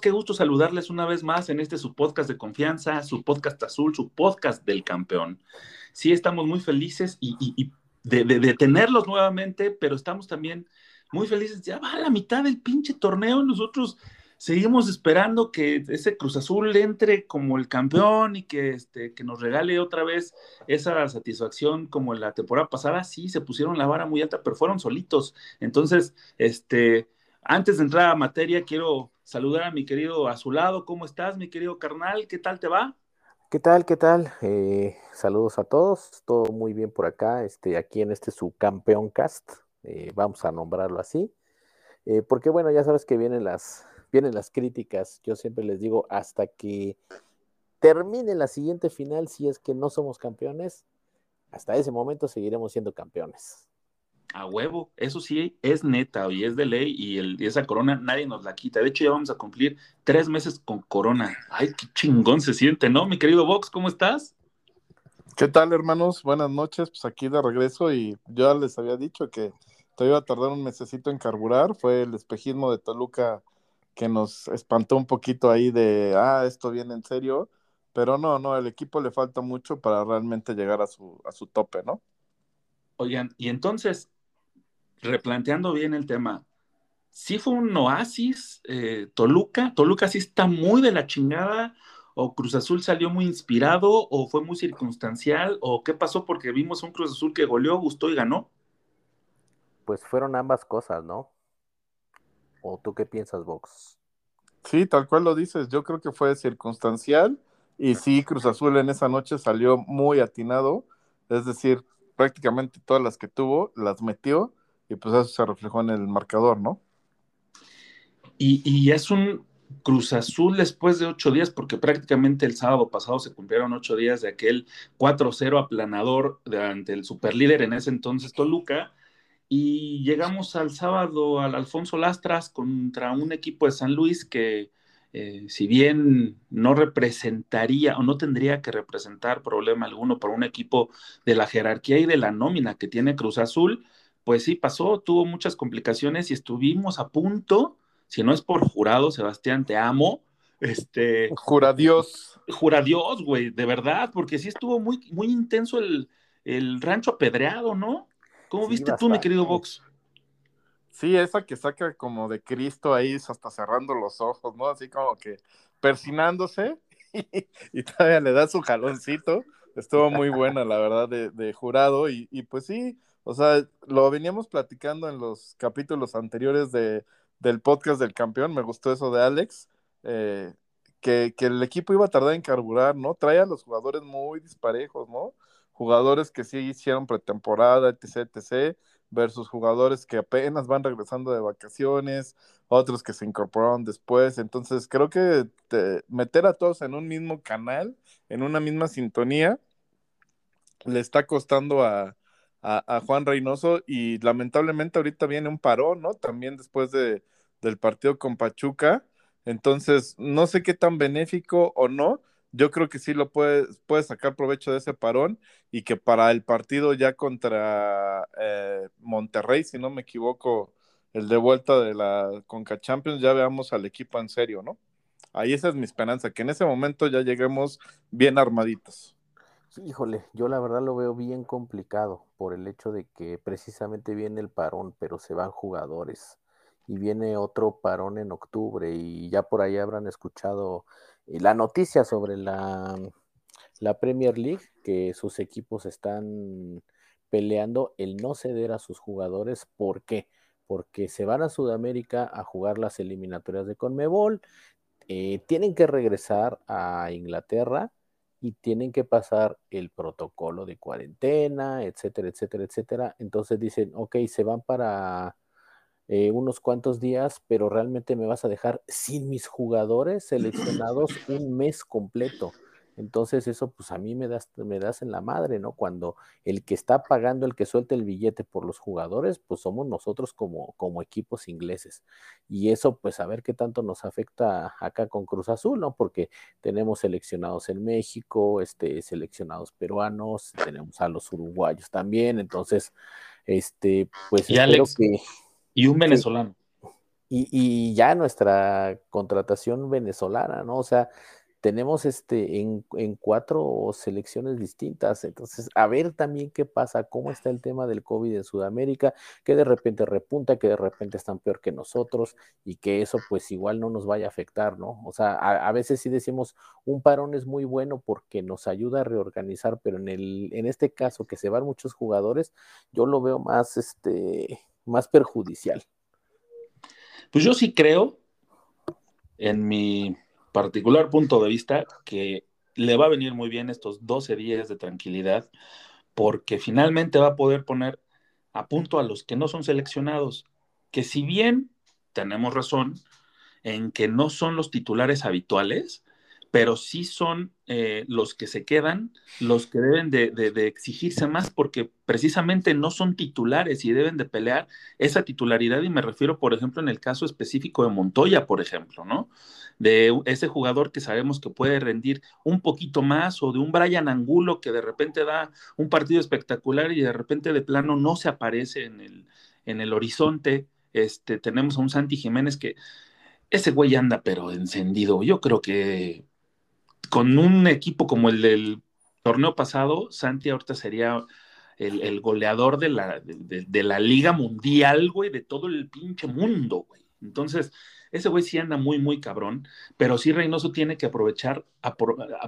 Qué gusto saludarles una vez más en este su podcast de confianza, su podcast azul, su podcast del campeón. Sí, estamos muy felices y, de, tenerlos nuevamente, pero estamos también muy felices. Ya va a la mitad del pinche torneo. Nosotros seguimos esperando que ese Cruz Azul entre como el campeón y que, este, que nos regale otra vez esa satisfacción como la temporada pasada. Sí, se pusieron la vara muy alta, pero fueron solitos. Entonces, este, antes de entrar a materia, quiero saludar a mi querido a su lado. ¿Cómo estás, mi querido carnal? ¿Qué tal te va? ¿Qué tal? ¿Qué tal? Eh, saludos a todos. Todo muy bien por acá. Este, aquí en este su campeón cast. Eh, vamos a nombrarlo así. Eh, porque bueno, ya sabes que vienen las, vienen las críticas. Yo siempre les digo, hasta que termine la siguiente final, si es que no somos campeones, hasta ese momento seguiremos siendo campeones a huevo, eso sí es neta y es de ley y, el, esa corona nadie nos la quita. De hecho, ya vamos a cumplir tres meses con corona. Ay, qué chingón se siente, ¿no? Mi querido Vox, ¿cómo estás? ¿Qué tal, hermanos? Buenas noches, pues aquí de regreso y yo les había dicho que todavía iba a tardar un mesecito en carburar. Fue el espejismo de Toluca que nos espantó un poquito ahí de, ah, esto viene en serio. Pero no, no, el equipo le falta mucho para realmente llegar a su, a su tope, ¿no? Oigan, y entonces, replanteando bien el tema, ¿sí fue un oasis eh, Toluca? ¿Toluca sí está muy de la chingada? ¿O Cruz Azul salió muy inspirado? ¿O fue muy circunstancial? ¿O qué pasó? Porque vimos un Cruz Azul que goleó, gustó y ganó. Pues fueron ambas cosas, ¿no? ¿O tú qué piensas, Vox? Sí, tal cual lo dices. Yo creo que fue circunstancial. Y sí, Cruz Azul en esa noche salió muy atinado. Es decir, prácticamente todas las que tuvo las metió y pues eso se reflejó en el marcador, ¿no? Y, es un Cruz Azul después de ocho días, porque prácticamente el sábado pasado se cumplieron ocho días de aquel 4-0 aplanador ante el superlíder en ese entonces Toluca, y llegamos al sábado al Alfonso Lastras contra un equipo de San Luis que, eh, si bien no representaría o no tendría que representar problema alguno para un equipo de la jerarquía y de la nómina que tiene Cruz Azul, pues sí pasó, tuvo muchas complicaciones y estuvimos a punto, si no es por jurado, Sebastián, te amo. Este, jura Dios. Jura Dios, güey, de verdad, porque sí estuvo muy, muy intenso el, rancho apedreado, ¿no? ¿Cómo viste tú, mi querido Vox? Sí, esa que saca como de Cristo ahí, hasta cerrando los ojos, ¿no? Así como que persinándose y, todavía le da su jaloncito. Estuvo muy buena, la verdad, de, jurado. Y, y, pues sí, o sea, lo veníamos platicando en los capítulos anteriores de, del podcast del campeón, me gustó eso de Alex, eh, que, el equipo iba a tardar en carburar, ¿no? Trae a los jugadores muy disparejos, ¿no? Jugadores que sí hicieron pretemporada, etc., etc., versus jugadores que apenas van regresando de vacaciones, otros que se incorporaron después. Entonces, creo que meter a todos en un mismo canal, en una misma sintonía, le está costando a, a, Juan Reynoso y lamentablemente ahorita viene un parón, ¿no? También después de, del partido con Pachuca. Entonces, no sé qué tan benéfico o no. Yo creo que sí lo puede, puede sacar provecho de ese parón y que para el partido ya contra eh, Monterrey, si no me equivoco, el de vuelta de la Conca Champions, ya veamos al equipo en serio, ¿no? Ahí esa es mi esperanza, que en ese momento ya lleguemos bien armaditos. Híjole, yo la verdad lo veo bien complicado por el hecho de que precisamente viene el parón, pero se van jugadores y viene otro parón en octubre y ya por ahí habrán escuchado eh, la noticia sobre la, la Premier League, que sus equipos están peleando el no ceder a sus jugadores. ¿Por qué? Porque se van a Sudamérica a jugar las eliminatorias de Conmebol, eh, tienen que regresar a Inglaterra y tienen que pasar el protocolo de cuarentena, etcétera, etcétera, etcétera. Entonces dicen, ok, se van para eh, unos cuantos días, pero realmente me vas a dejar sin mis jugadores seleccionados un mes completo. Entonces eso pues a mí me das, me das en la madre, ¿no? Cuando el que está pagando, el que suelta el billete por los jugadores, pues somos nosotros como, como equipos ingleses. Y eso pues a ver qué tanto nos afecta acá con Cruz Azul, ¿no? Porque tenemos seleccionados en México, este, seleccionados peruanos, tenemos a los uruguayos también, entonces, este, pues y que... Y un venezolano. y, ya nuestra contratación venezolana, ¿no? O sea, tenemos este en, cuatro selecciones distintas. Entonces, a ver también qué pasa, cómo está el tema del COVID en Sudamérica, que de repente repunta, que de repente están peor que nosotros y que eso pues igual no nos vaya a afectar, ¿no? O sea, a, veces sí decimos un parón es muy bueno porque nos ayuda a reorganizar, pero en el, en este caso que se van muchos jugadores, yo lo veo más este más perjudicial. Pues yo sí creo en mi particular punto de vista que le va a venir muy bien estos 12 días de tranquilidad porque finalmente va a poder poner a punto a los que no son seleccionados, que si bien tenemos razón en que no son los titulares habituales, pero sí son eh, los que se quedan, los que deben de, exigirse más porque precisamente no son titulares y deben de pelear esa titularidad y me refiero, por ejemplo, en el caso específico de Montoya, por ejemplo, ¿no? De ese jugador que sabemos que puede rendir un poquito más o de un Brian Angulo que de repente da un partido espectacular y de repente de plano no se aparece en el, en el horizonte. Este, tenemos a un Santi Jiménez que ese güey anda pero encendido. Yo creo que con un equipo como el del torneo pasado, Santi ahorita sería el, goleador de la, de, la Liga Mundial, güey, de todo el pinche mundo, güey. Entonces, ese güey sí anda muy, muy cabrón, pero sí Reynoso tiene que aprovechar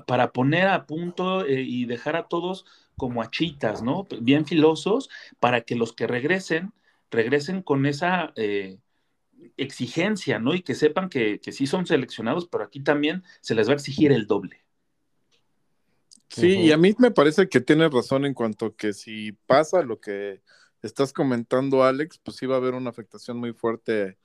para poner a punto eh, y dejar a todos como achitas, ¿no? Bien filosos, para que los que regresen, regresen con esa... Eh, exigencia, ¿no? Y que sepan que, que sí son seleccionados, pero aquí también se les va a exigir el doble. Sí, y a mí me parece que tienes razón en cuanto que si pasa lo que estás comentando, Alex, pues sí va a haber una afectación muy fuerte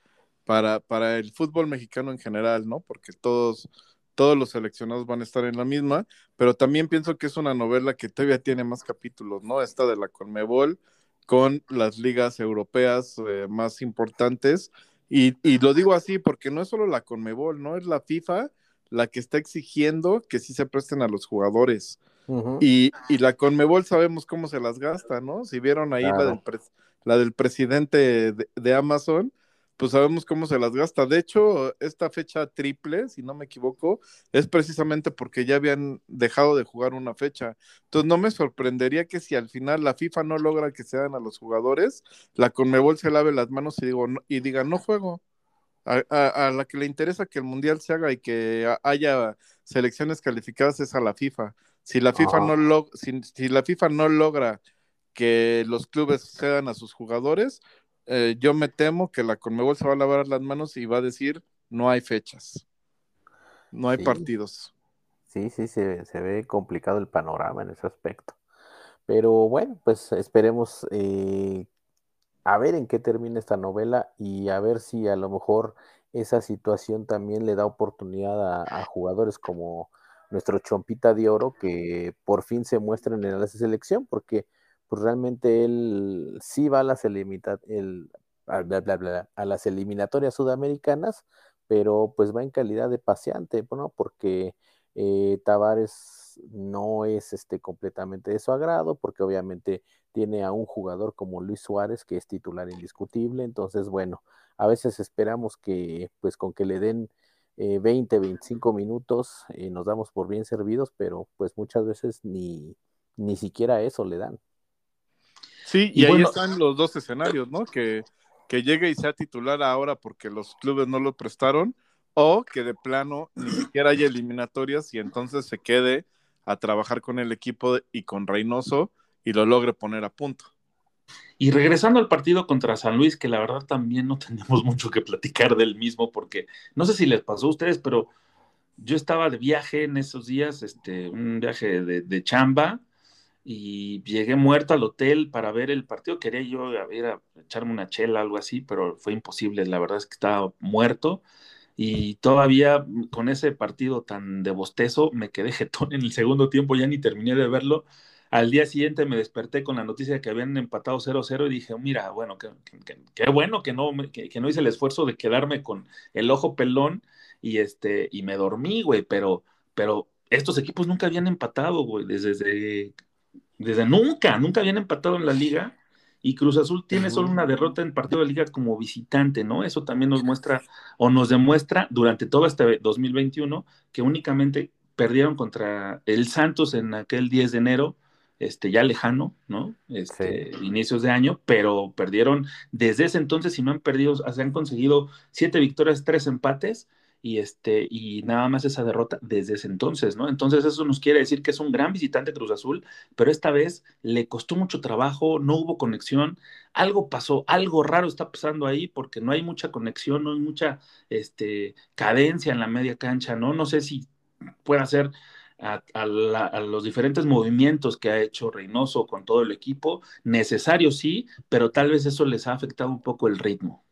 para, para el fútbol mexicano en general, ¿no? Porque todos, todos los seleccionados van a estar en la misma, pero también pienso que es una novela que todavía tiene más capítulos, ¿no? Esta de la Conmebol con las ligas europeas eh, más importantes y, lo digo así porque no es solo la Conmebol, ¿no? Es la FIFA la que está exigiendo que sí se presten a los jugadores. y, la Conmebol sabemos cómo se las gasta, ¿no? Si vieron ahí la, del la, del presidente de Amazon, pues sabemos cómo se las gasta. De hecho, esta fecha triple, si no me equivoco, es precisamente porque ya habían dejado de jugar una fecha. Entonces, no me sorprendería que si al final la FIFA no logra que se hagan a los jugadores, la Conmebol se lave las manos y, digo, y diga, no juego. A, la que le interesa que el Mundial se haga y que haya selecciones calificadas es a la FIFA. Si la FIFA, no, lo, si la FIFA no logra que los clubes cedan a sus jugadores, eh, yo me temo que la Conmebol se va a lavar las manos y va a decir no hay fechas, no hay partidos. Sí, sí, se, ve complicado el panorama en ese aspecto. Pero bueno, pues esperemos eh, a ver en qué termina esta novela y a ver si a lo mejor esa situación también le da oportunidad a, jugadores como nuestro Chompita de Oro que por fin se muestren en la selección, porque pues realmente él sí va a las, el, a las eliminatorias sudamericanas, pero pues va en calidad de paseante, ¿no? Porque eh, Tavares no es este, completamente de su agrado, porque obviamente tiene a un jugador como Luis Suárez, que es titular indiscutible, entonces, bueno, a veces esperamos que, pues con que le den 20, eh, 25 minutos, eh, nos damos por bien servidos, pero pues muchas veces ni, ni siquiera eso le dan. Sí, y, ahí están los dos escenarios, ¿no? Que, que llegue y sea titular ahora porque los clubes no lo prestaron, o que de plano ni siquiera haya eliminatorias y entonces se quede a trabajar con el equipo y con Reynoso y lo logre poner a punto. Y regresando al partido contra San Luis, que la verdad también no tenemos mucho que platicar del mismo, porque no sé si les pasó a ustedes, pero yo estaba de viaje en esos días, este, un viaje de, de chamba, y llegué muerto al hotel para ver el partido. Quería yo ir a echarme una chela, algo así, pero fue imposible. La verdad es que estaba muerto y todavía con ese partido tan de bostezo me quedé jetón en el segundo tiempo, ya ni terminé de verlo. Al día siguiente me desperté con la noticia de que habían empatado 0-0 y dije, mira, bueno, qué bueno que no, que, no hice el esfuerzo de quedarme con el ojo pelón y, este, y me dormí, güey, pero, pero estos equipos nunca habían empatado, güey, desde desde nunca, nunca habían empatado en la liga y Cruz Azul tiene solo una derrota en partido de liga como visitante, ¿no? Eso también nos muestra o nos demuestra durante todo este 2021 que únicamente perdieron contra el Santos en aquel 10 de enero, este, ya lejano, ¿no? Este, inicios de año, pero perdieron desde ese entonces y no han perdido, se han conseguido siete victorias, tres empates y este y nada más esa derrota desde ese entonces, ¿no? Entonces eso nos quiere decir que es un gran visitante Cruz Azul, pero esta vez le costó mucho trabajo, no hubo conexión, algo pasó, algo raro está pasando ahí porque no hay mucha conexión, no hay mucha este cadencia en la media cancha, ¿no? No sé si puede ser a, los diferentes movimientos que ha hecho Reynoso con todo el equipo, necesario sí, pero tal vez eso les ha afectado un poco el ritmo.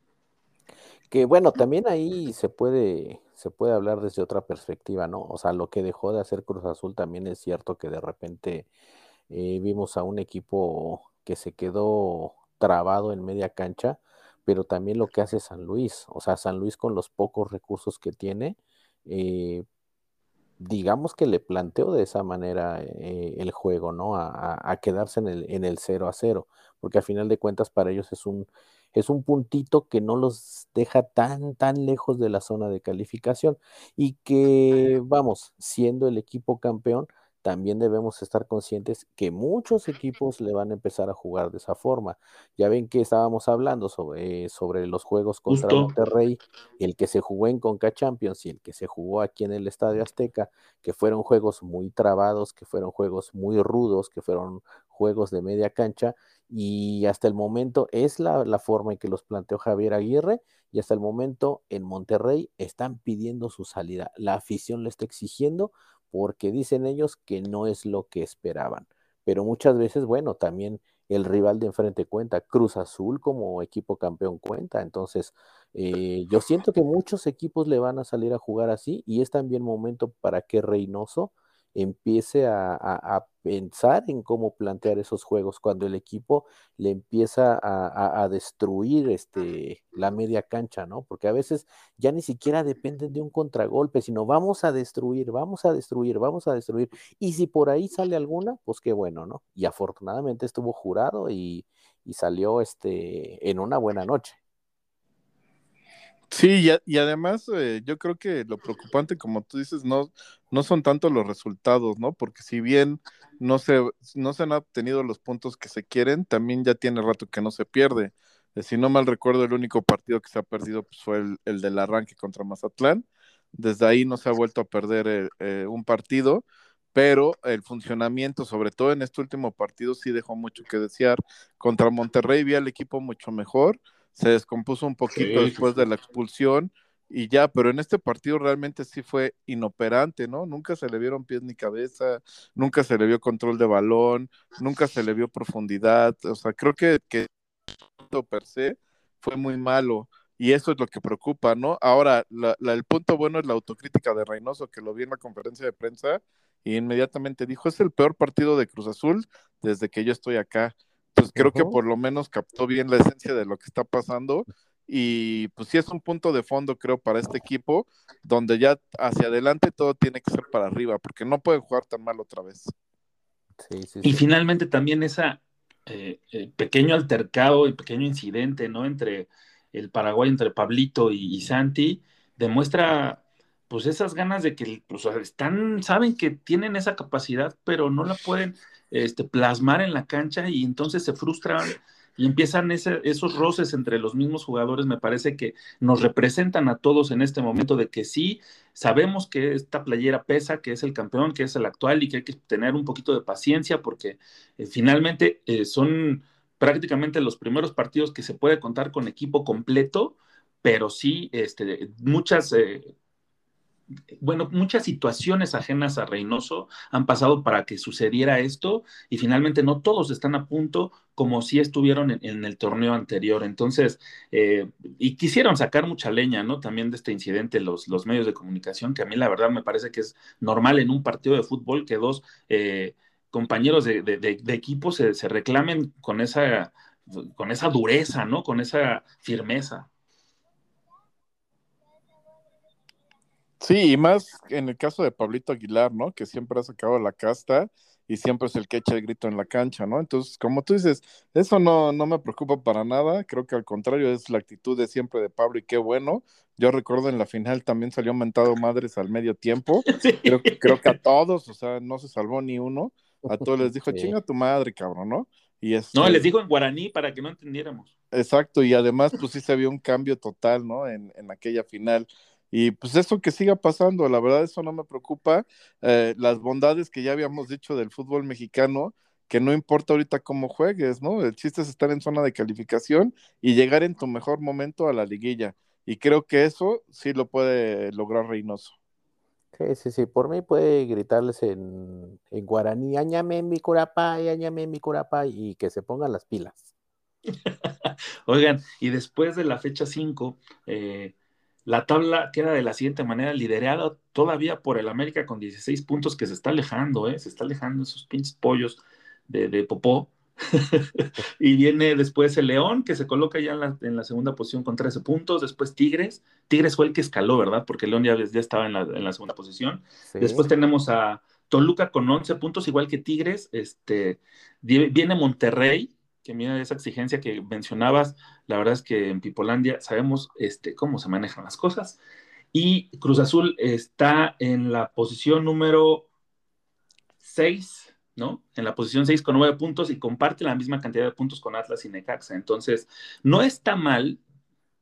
Que bueno, también ahí se puede, se puede hablar desde otra perspectiva, ¿no? O sea, lo que dejó de hacer Cruz Azul también es cierto que de repente eh, vimos a un equipo que se quedó trabado en media cancha, pero también lo que hace San Luis, o sea, San Luis con los pocos recursos que tiene, eh, digamos que le planteó de esa manera eh, el juego, ¿no? A, quedarse en el, en el 0 a 0, porque al final de cuentas para ellos es un, es un puntito que no los deja tan, tan lejos de la zona de calificación y que, vamos, siendo el equipo campeón, también debemos estar conscientes que muchos equipos le van a empezar a jugar de esa forma. Ya ven que estábamos hablando sobre, sobre los juegos contra Monterrey, el que se jugó en Conca Champions y el que se jugó aquí en el Estadio Azteca, que fueron juegos muy trabados, que fueron juegos muy rudos, que fueron juegos de media cancha y hasta el momento es la, la forma en que los planteó Javier Aguirre y hasta el momento en Monterrey están pidiendo su salida. La afición le está exigiendo porque dicen ellos que no es lo que esperaban. Pero muchas veces, bueno, también el rival de enfrente cuenta, Cruz Azul como equipo campeón cuenta. Entonces, eh, yo siento que muchos equipos le van a salir a jugar así y es también momento para que Reynoso empiece a, pensar en cómo plantear esos juegos cuando el equipo le empieza a, destruir este, la media cancha, ¿no? Porque a veces ya ni siquiera dependen de un contragolpe, sino vamos a destruir, vamos a destruir, vamos a destruir. Y si por ahí sale alguna, pues qué bueno, ¿no? Y afortunadamente estuvo jurado y, y salió este, en una buena noche. Sí, y, además eh, yo creo que lo preocupante, como tú dices, no, no son tanto los resultados, ¿no? Porque si bien no se, no se han obtenido los puntos que se quieren, también ya tiene rato que no se pierde. Eh, si no mal recuerdo, el único partido que se ha perdido pues, fue el, del arranque contra Mazatlán. Desde ahí no se ha vuelto a perder eh, un partido, pero el funcionamiento, sobre todo en este último partido, sí dejó mucho que desear. Contra Monterrey vi al equipo mucho mejor se descompuso un poquito después de la expulsión y ya, pero en este partido realmente sí fue inoperante, ¿no? Nunca se le vieron pies ni cabeza, nunca se le vio control de balón, nunca se le vio profundidad, o sea, creo que, que per se fue muy malo y eso es lo que preocupa, ¿no? Ahora, el punto bueno es la autocrítica de Reynoso, que lo vi en la conferencia de prensa y inmediatamente dijo, es el peor partido de Cruz Azul desde que yo estoy acá pues creo que por lo menos captó bien la esencia de lo que está pasando y pues sí es un punto de fondo creo para este equipo donde ya hacia adelante todo tiene que ser para arriba porque no pueden jugar tan mal otra vez. Y finalmente también esa eh, eh, pequeño altercado y pequeño incidente, ¿no? Entre el Paraguay, entre Pablito y, Santi, demuestra pues esas ganas de que pues, están, saben que tienen esa capacidad, pero no la pueden este, plasmar en la cancha y entonces se frustran y empiezan esos roces entre los mismos jugadores, me parece que nos representan a todos en este momento de que sí, sabemos que esta playera pesa, que es el campeón, que es el actual y que hay que tener un poquito de paciencia porque eh, finalmente eh, son prácticamente los primeros partidos que se puede contar con equipo completo, pero sí este, muchas... Eh, bueno, muchas situaciones ajenas a Reynoso han pasado para que sucediera esto y finalmente no todos están a punto como si estuvieron en, el torneo anterior. Entonces, eh, y quisieron sacar mucha leña, ¿no? También de este incidente los, los medios de comunicación, que a mí la verdad me parece que es normal en un partido de fútbol que dos eh, compañeros de, equipo se, se reclamen con esa, con esa dureza, ¿no? Con esa firmeza. Sí, y más en el caso de Pablito Aguilar, ¿no? Que siempre ha sacado la casta y siempre es el que echa el grito en la cancha, ¿no? Entonces, como tú dices, eso no, no me preocupa para nada, creo que al contrario es la actitud de siempre de Pablo y qué bueno. Yo recuerdo en la final también salió mentado madres al medio tiempo, creo, creo, que a todos, o sea, no se salvó ni uno, a todos les dijo, chinga tu madre, cabrón, ¿no? Y no, les dijo en guaraní para que no entendiéramos. Exacto, y además pues sí se vio un cambio total, ¿no? En, en aquella final. Y pues eso que siga pasando, la verdad eso no me preocupa. Eh, las bondades que ya habíamos dicho del fútbol mexicano, que no importa ahorita cómo juegues, ¿no? El chiste es estar en zona de calificación y llegar en tu mejor momento a la liguilla. Y creo que eso sí lo puede lograr Reynoso. Sí, sí, sí. Por mí puede gritarles en, en guaraní, añame mi curapay, añame mi curapay, y que se pongan las pilas. Oigan, y después de la fecha 5, eh, la tabla queda de la siguiente manera, liderada todavía por el América con 16 puntos que se está alejando, ¿eh? se está alejando esos pinches pollos de, de Popó. y viene después el León, que se coloca ya en la, segunda posición con 13 puntos. Después Tigres. Tigres fue el que escaló, ¿verdad? Porque León ya, ya estaba en la, segunda posición. Después tenemos a Toluca con 11 puntos, igual que Tigres. Este, viene Monterrey que mira esa exigencia que mencionabas, la verdad es que en Pipolandia sabemos este, cómo se manejan las cosas. Y Cruz Azul está en la posición número 6, ¿no? En la posición 6 con 9 puntos y comparte la misma cantidad de puntos con Atlas y Necaxa. Entonces, no está mal,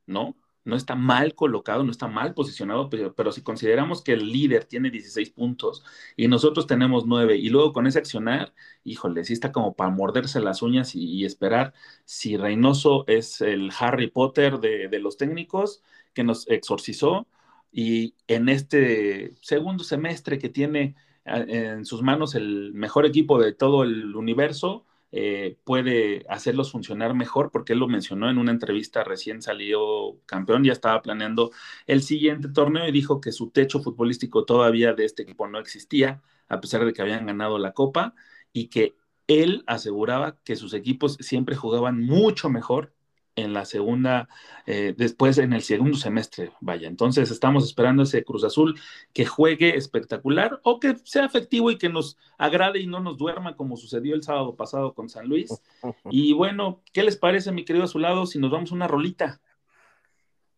¿no? No está mal colocado, no está mal posicionado, pero, si consideramos que el líder tiene 16 puntos y nosotros tenemos 9 y luego con ese accionar, híjole, sí está como para morderse las uñas y, esperar si Reynoso es el Harry Potter de, los técnicos que nos exorcizó y en este segundo semestre que tiene eh, en sus manos el mejor equipo de todo el universo, eh, puede hacerlos funcionar mejor, porque él lo mencionó en una entrevista recién salió campeón, ya estaba planeando el siguiente torneo y dijo que su techo futbolístico todavía de este equipo no existía, a pesar de que habían ganado la copa, y que él aseguraba que sus equipos siempre jugaban mucho mejor en la segunda, eh, después en el segundo semestre, vaya. Entonces estamos esperando ese Cruz Azul que juegue espectacular o que sea efectivo y que nos agrade y no nos duerma como sucedió el sábado pasado con San Luis. Y bueno, ¿qué les parece, mi querido Azulado, si nos vamos una rolita?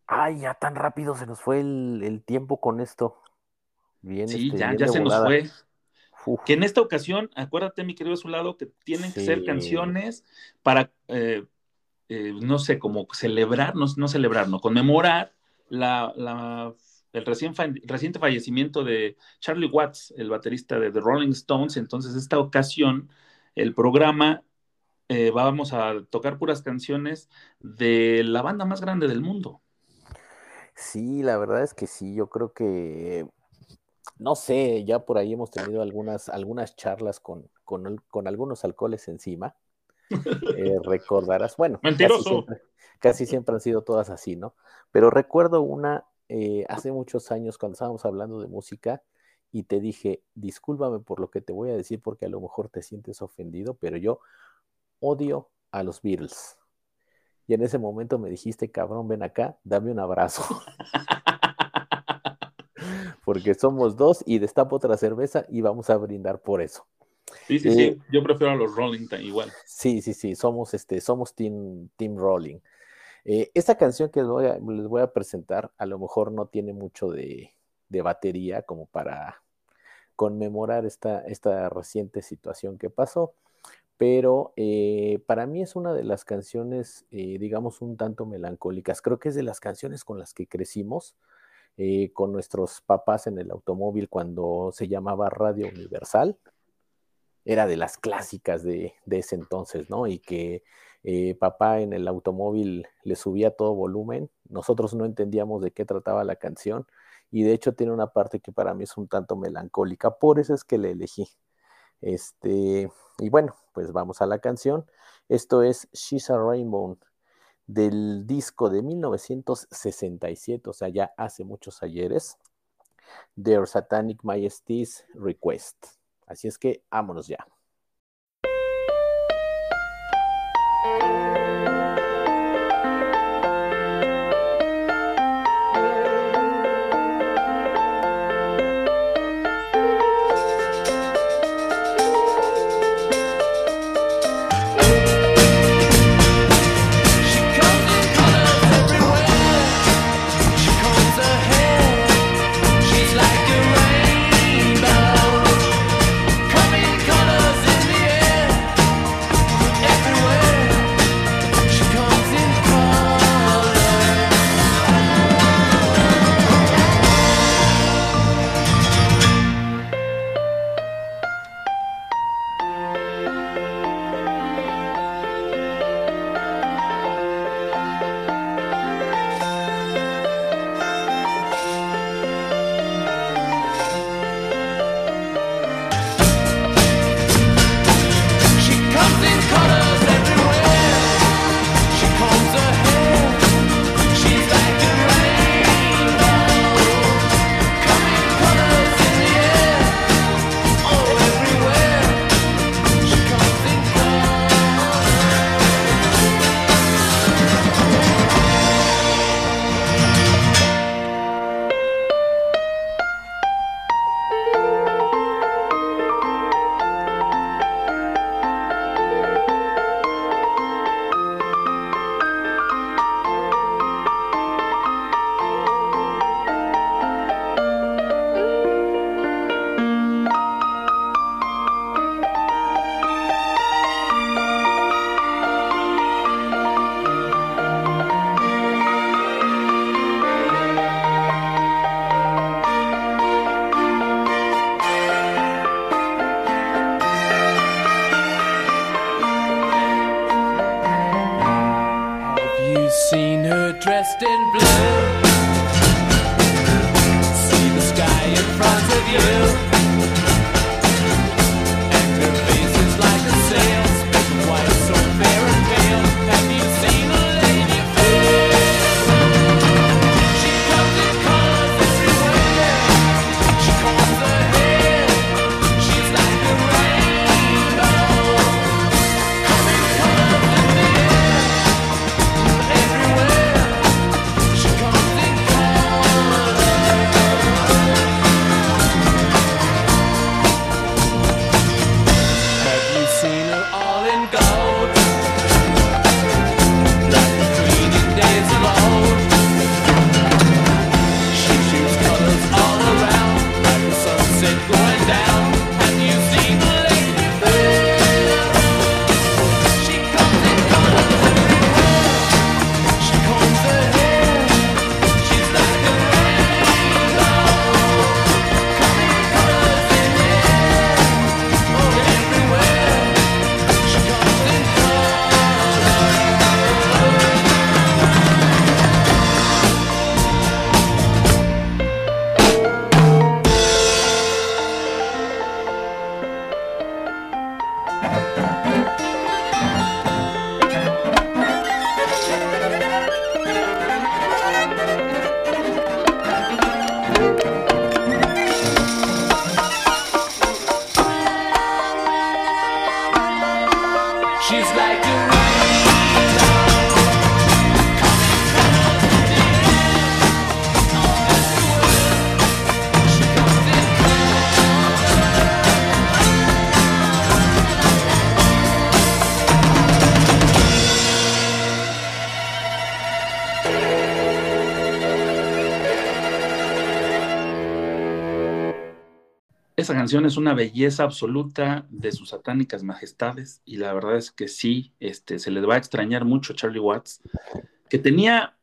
Ay, ya tan rápido se nos fue el, tiempo con esto. Bien, sí, este, ya, ya se nos fue. Que en esta ocasión, acuérdate, mi querido Azulado, que tienen que ser canciones para eh, eh, no sé, como celebrar, no, no celebrar, no, conmemorar la, el recién reciente fallecimiento de Charlie Watts, el baterista de The Rolling Stones. Entonces, esta ocasión, el programa, eh, vamos a tocar puras canciones de la banda más grande del mundo. Sí, la verdad es que sí, yo creo que, no sé, ya por ahí hemos tenido algunas, algunas charlas con, con algunos alcoholes encima. Eh, recordarás, bueno, casi siempre, han sido todas así, ¿no? Pero recuerdo una eh, hace muchos años cuando estábamos hablando de música y te dije, discúlpame por lo que te voy a decir porque a lo mejor te sientes ofendido, pero yo odio a los Beatles. Y en ese momento me dijiste, cabrón, ven acá, dame un abrazo. porque somos dos y destapo otra cerveza y vamos a brindar por eso. Sí, sí, sí. Eh, yo prefiero a los Rolling igual. Sí, sí, sí. Somos, este, somos Team, team Rolling. Eh, esta canción que les voy, a, presentar a lo mejor no tiene mucho de, batería como para conmemorar esta, esta, reciente situación que pasó, pero eh, para mí es una de las canciones, digamos, un tanto melancólicas. Creo que es de las canciones con las que crecimos con nuestros papás en el automóvil cuando se llamaba Radio Universal era de las clásicas de, ese entonces, ¿no? Y que eh, papá en el automóvil le subía todo volumen, nosotros no entendíamos de qué trataba la canción y de hecho tiene una parte que para mí es un tanto melancólica, por eso es que le elegí. Este, y bueno, pues vamos a la canción. Esto es She's a Rainbow del disco de 1967, o sea, ya hace muchos ayeres, Their Satanic Majesty's Request. Así es que vámonos ya. Esa canción es una belleza absoluta de sus satánicas majestades y la verdad es que sí, este, se le va a extrañar mucho a Charlie Watts, que tenía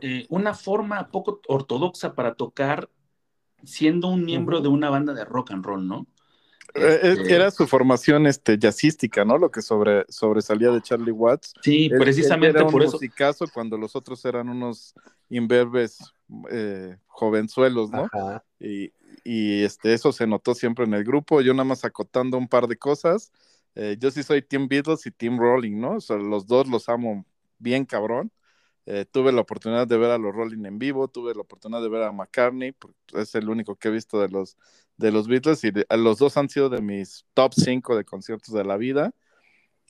eh, una forma poco ortodoxa para tocar siendo un miembro de una banda de rock and roll, ¿no? Eh, este era su formación este, jazzística, ¿no? Lo que sobre, sobresalía de Charlie Watts. Sí, precisamente era por eso. musicazo cuando los otros eran unos imberbes eh, jovenzuelos, ¿no? Y, y este, eso se notó siempre en el grupo. Yo nada más acotando un par de cosas. Eh, yo sí soy Team Beatles y Team Rolling, ¿no? O sea, los dos los amo bien cabrón. Eh, tuve la oportunidad de ver a los Rolling en vivo, tuve la oportunidad de ver a McCartney, es el único que he visto de los, de los Beatles y los dos han sido de mis top 5 de conciertos de la vida.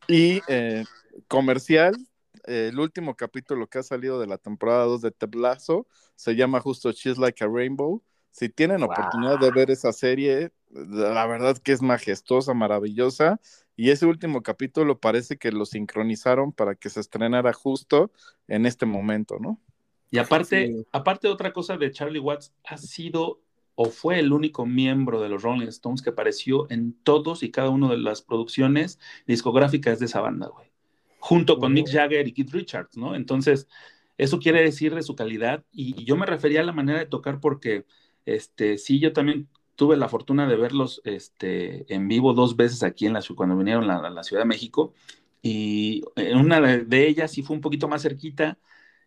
Y eh, comercial, el último capítulo que ha salido de la temporada 2 de Teblazo se llama justo She's Like a Rainbow si tienen oportunidad de ver esa serie, la verdad que es majestuosa, maravillosa. Y ese último capítulo parece que lo sincronizaron para que se estrenara justo en este momento, ¿no? Y aparte, aparte otra cosa de Charlie Watts, ha sido o fue el único miembro de los Rolling Stones que apareció en todos y cada una de las producciones discográficas de esa banda, güey. Junto con Mick Jagger y Keith Richards, ¿no? Entonces, eso quiere decir de su calidad. y yo me refería a la manera de tocar porque este, sí, yo también tuve la fortuna de verlos este, en vivo dos veces aquí en la cuando vinieron a la, Ciudad de México. Y en una de, ellas sí fue un poquito más cerquita.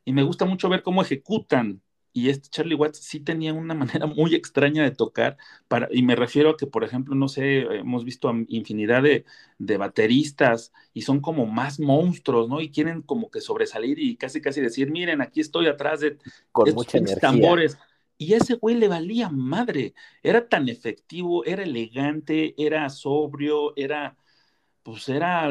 Y me gusta mucho ver cómo ejecutan. Y este Charlie Watts sí tenía una manera muy extraña de tocar. Para, y me refiero a que, por ejemplo, no sé, hemos visto infinidad de, de bateristas y son como más monstruos, ¿no? Y quieren como que sobresalir y casi, casi decir, miren, aquí estoy atrás de Con estos tambores y ese güey le valía madre. Era tan efectivo, era elegante, era sobrio, era, pues era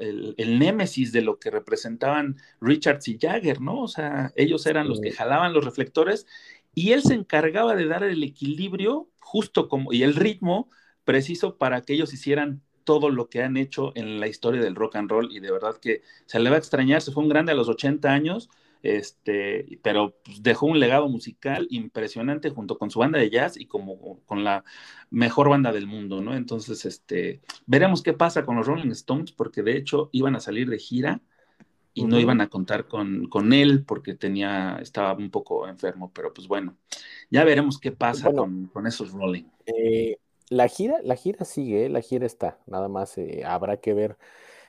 el, némesis de lo que representaban Richards y Jagger, ¿no? O sea, ellos eran los que jalaban los reflectores y él se encargaba de dar el equilibrio justo como, y el ritmo preciso para que ellos hicieran todo lo que han hecho en la historia del rock and roll y de verdad que se le va a extrañar, se fue un grande a los 80 años, este, pero pues, dejó un legado musical impresionante junto con su banda de jazz y como con la mejor banda del mundo, ¿no? Entonces, este, veremos qué pasa con los Rolling Stones, porque de hecho iban a salir de gira y no iban a contar con, con, él porque tenía, estaba un poco enfermo, pero pues bueno, ya veremos qué pasa con, con, esos Rolling. Eh, la gira, la gira sigue, la gira está, nada más eh, habrá que ver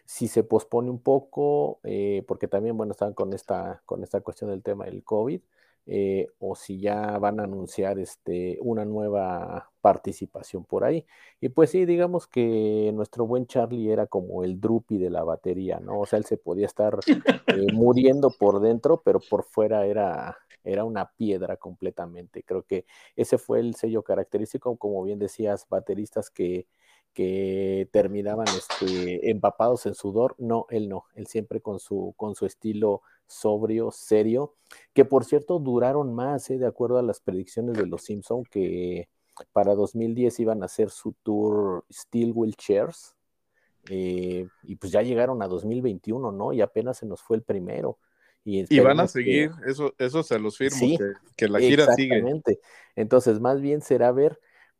si se pospone un poco, eh, porque también, bueno, están con esta, con esta cuestión del tema del COVID, eh, o si ya van a anunciar este, una nueva participación por ahí. Y pues sí, digamos que nuestro buen Charlie era como el drupi de la batería, ¿no? O sea, él se podía estar eh, muriendo por dentro, pero por fuera era, era una piedra completamente. Creo que ese fue el sello característico, como bien decías, bateristas que que terminaban este, empapados en sudor. No, él no, él siempre con su, con su estilo sobrio, serio, que por cierto duraron más, ¿eh? de acuerdo a las predicciones de los Simpson, que para 2010 iban a hacer su tour Steel Wheelchairs, eh, y pues ya llegaron a 2021, ¿no? Y apenas se nos fue el primero. Y, van a seguir, eso, eso se los firmo, que, que, la gira exactamente. sigue. Entonces, más bien será ver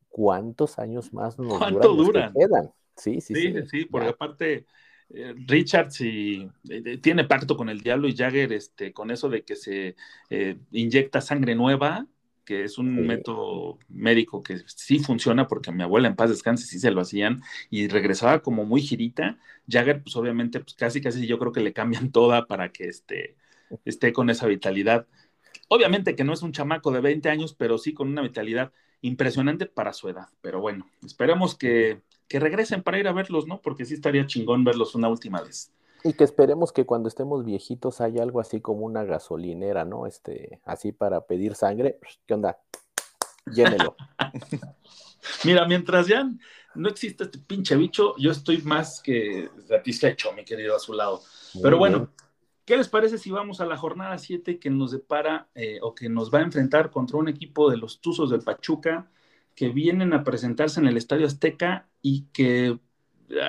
cuántos años más nos ¿Cuánto duran? quedan. Sí, sí, sí. Sí, porque aparte, eh, Richard sí, eh, tiene pacto con el diablo y Jagger este, con eso de que se eh, inyecta sangre nueva, que es un método médico que sí funciona porque mi abuela en paz descanse sí se lo hacían y regresaba como muy girita. Jagger, pues obviamente, pues casi, casi yo creo que le cambian toda para que este, esté con esa vitalidad. Obviamente que no es un chamaco de 20 años, pero sí con una vitalidad impresionante para su edad. Pero bueno, esperemos que, regresen para ir a verlos, ¿no? Porque sí estaría chingón verlos una última vez. Y que esperemos que cuando estemos viejitos haya algo así como una gasolinera, ¿no? Este, así para pedir sangre. ¿Qué onda? Llénelo. Mira, mientras ya no existe este pinche bicho, yo estoy más que satisfecho, mi querido a su lado. Pero bueno, ¿Qué les parece si vamos a la jornada 7 que nos depara eh, o que nos va a enfrentar contra un equipo de los Tuzos del Pachuca que vienen a presentarse en el Estadio Azteca y que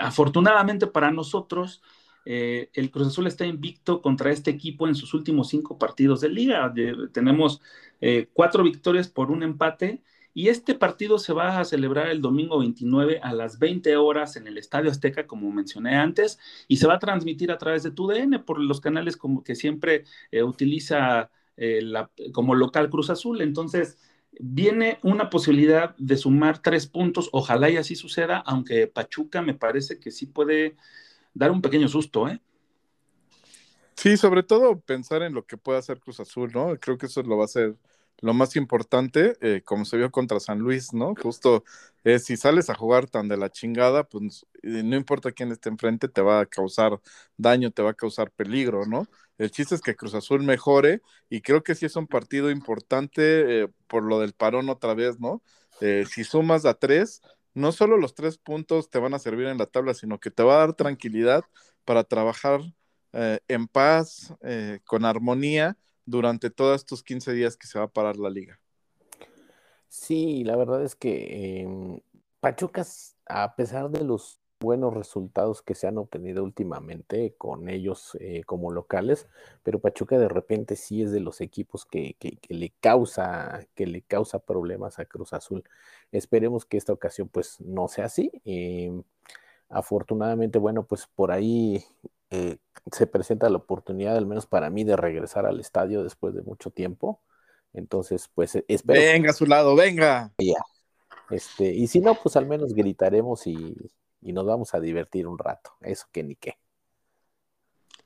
afortunadamente para nosotros eh, el Cruz Azul está invicto contra este equipo en sus últimos cinco partidos de liga. tenemos eh, cuatro victorias por un empate Y este partido se va a celebrar el domingo 29 a las 20 horas en el Estadio Azteca, como mencioné antes, y se va a transmitir a través de TUDN por los canales como que siempre eh, utiliza eh, como local Cruz Azul. Entonces, viene una posibilidad de sumar tres puntos, ojalá y así suceda, aunque Pachuca me parece que sí puede dar un pequeño susto, ¿eh? Sí, sobre todo pensar en lo que puede hacer Cruz Azul, ¿no? Creo que eso lo va a ser lo más importante, eh, como se vio contra San Luis, ¿no? Justo eh, si sales a jugar tan de la chingada, pues eh, no importa quién esté enfrente, te va a causar daño, te va a causar peligro, ¿no? El chiste es que Cruz Azul mejore y creo que sí es un partido importante por lo del parón otra vez, ¿no? si sumas a tres, no solo los tres puntos te van a servir en la tabla, sino que te va a dar tranquilidad para trabajar en paz, con armonía durante todos estos 15 días que se va a parar la liga. Sí, la verdad es que eh, Pachuca, a pesar de los buenos resultados que se han obtenido últimamente con ellos eh, como locales, pero Pachuca de repente sí es de los equipos que, le causa, que le causa problemas a Cruz Azul. Esperemos que esta ocasión pues no sea así. Em, afortunadamente, bueno, pues por ahí eh, se presenta la oportunidad, al menos para mí, de regresar al estadio después de mucho tiempo. Entonces, pues e, espero. Venga a su lado, venga. Este, y si no, pues al menos gritaremos y, y nos vamos a divertir un rato. Eso que ni qué.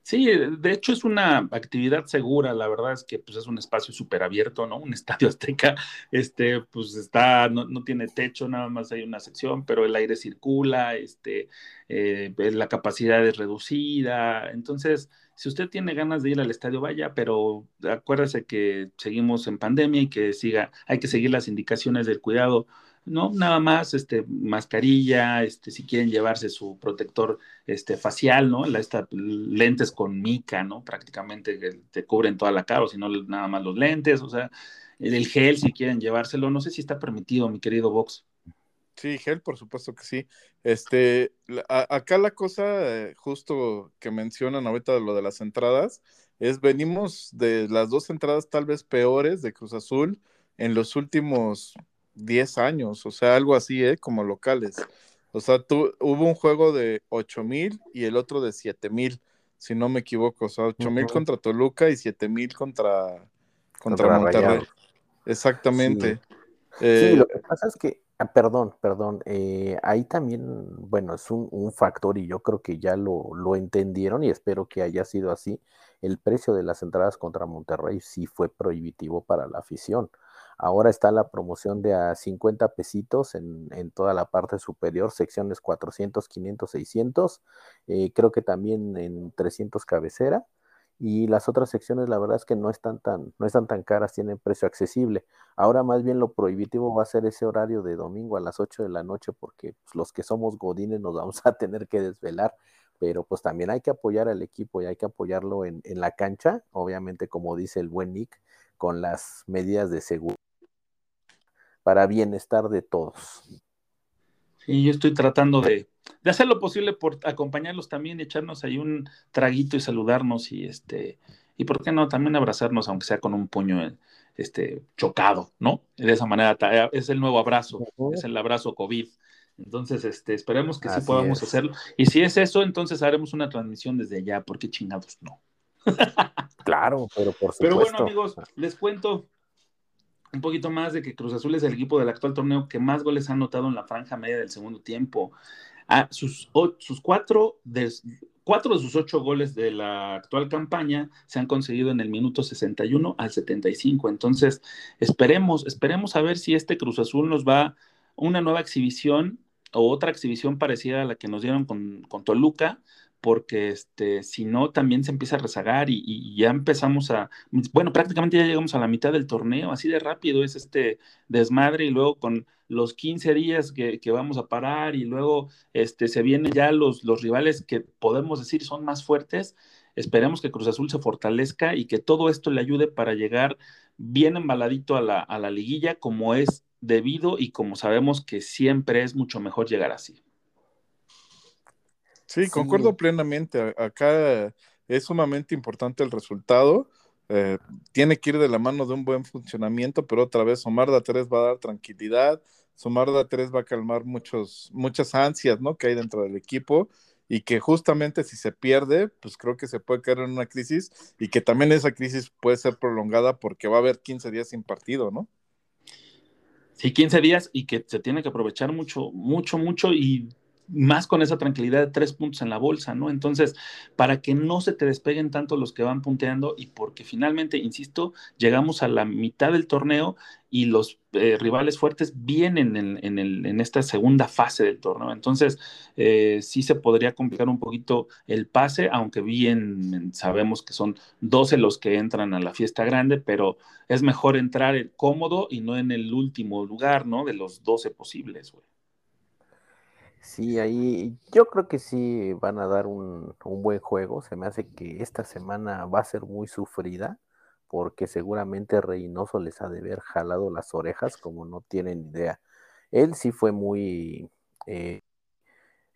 Sí, de hecho es una actividad segura, la verdad es que pues, es un espacio súper abierto, ¿no? Un estadio azteca, este, pues está, no, tiene techo, nada más hay una sección, pero el aire circula, este, eh, la capacidad es reducida, entonces, si usted tiene ganas de ir al estadio, vaya, pero acuérdese que seguimos en pandemia y que siga, hay que seguir las indicaciones del cuidado ¿no? Nada más, este, mascarilla, este, si quieren llevarse su protector este, facial, ¿no? Esta, lentes con mica, ¿no? Prácticamente que te cubren toda la cara, o si no, nada más los lentes, o sea, el gel, si quieren llevárselo, no sé si está permitido, mi querido Vox. Sí, gel, por supuesto que sí. Este, acá la cosa, eh, justo que mencionan ahorita lo de las entradas, es venimos de las dos entradas tal vez peores de Cruz Azul en los últimos 10 años, o sea, algo así, ¿eh? Como locales. O sea, tú, hubo un juego de 8 mil y el otro de 7 mil, si no me equivoco. O sea, 8 mil contra Toluca y 7 mil contra, contra, Monterrey. Exactamente. Sí. Eh, lo que pasa es que, ah, perdón, perdón, eh, ahí también, bueno, es un, un, factor y yo creo que ya lo, lo entendieron y espero que haya sido así. El precio de las entradas contra Monterrey sí fue prohibitivo para la afición. Ahora está la promoción de a 50 pesitos en, toda la parte superior, secciones 400, 500, 600. creo que también en 300 cabecera. Y las otras secciones, la verdad es que no están tan, no están tan caras, tienen precio accesible. Ahora más bien lo prohibitivo va a ser ese horario de domingo a las 8 de la noche, porque pues, los que somos godines nos vamos a tener que desvelar pero pues también hay que apoyar al equipo y hay que apoyarlo en, en, la cancha, obviamente como dice el buen Nick, con las medidas de seguridad para bienestar de todos. Sí, yo estoy tratando de, hacer lo posible por acompañarlos también, echarnos ahí un traguito y saludarnos y este, y por qué no, también abrazarnos, aunque sea con un puño este, chocado, ¿no? De esa manera es el nuevo abrazo, es el abrazo COVID. Entonces, este, esperemos que sí podamos hacerlo. Y si es eso, entonces haremos una transmisión desde allá, porque chingados no. claro, pero por supuesto. Pero bueno, amigos, les cuento, un poquito más de que Cruz Azul es el equipo del actual torneo que más goles ha anotado en la franja media del segundo tiempo. A sus, sus cuatro, de, cuatro de sus ocho goles de la actual campaña se han conseguido en el minuto 61 al 75. Entonces, esperemos, esperemos a ver si este Cruz Azul nos va una nueva exhibición o otra exhibición parecida a la que nos dieron con, con Toluca, porque este, si no, también se empieza a rezagar y, ya empezamos a, bueno, prácticamente ya llegamos a la mitad del torneo, así de rápido es este desmadre y luego con los 15 días que, vamos a parar y luego este, se vienen ya los, los rivales que podemos decir son más fuertes. Esperemos que Cruz Azul se fortalezca y que todo esto le ayude para llegar bien embaladito a la, a la liguilla como es debido y como sabemos que siempre es mucho mejor llegar así. Sí, concuerdo plenamente. Acá es sumamente importante el resultado, Eh, tiene que ir de la mano de un buen funcionamiento, pero otra vez Omar da 3 va a dar tranquilidad, Omar da 3 va a calmar muchos, muchas ansias ¿no? que hay dentro del equipo y que justamente si se pierde, pues creo que se puede caer en una crisis y que también esa crisis puede ser prolongada porque va a haber 15 días sin partido, ¿no? Sí, 15 días y que se tiene que aprovechar mucho, mucho, mucho y más con esa tranquilidad de tres puntos en la bolsa, ¿no? Entonces, para que no se te despeguen tanto los que van punteando y porque finalmente, insisto, llegamos a la mitad del torneo y los eh, rivales fuertes vienen en, en, esta segunda fase del torneo. Entonces, eh, sí se podría complicar un poquito el pase, aunque bien sabemos que son 12 los que entran a la fiesta grande, pero es mejor entrar cómodo y no en el último lugar, ¿no? De los 12 posibles, güey. Sí, ahí yo creo que sí van a dar un, buen juego. Se me hace que esta semana va a ser muy sufrida porque seguramente Reynoso les ha de haber jalado las orejas como no tienen idea. Él sí fue muy, eh,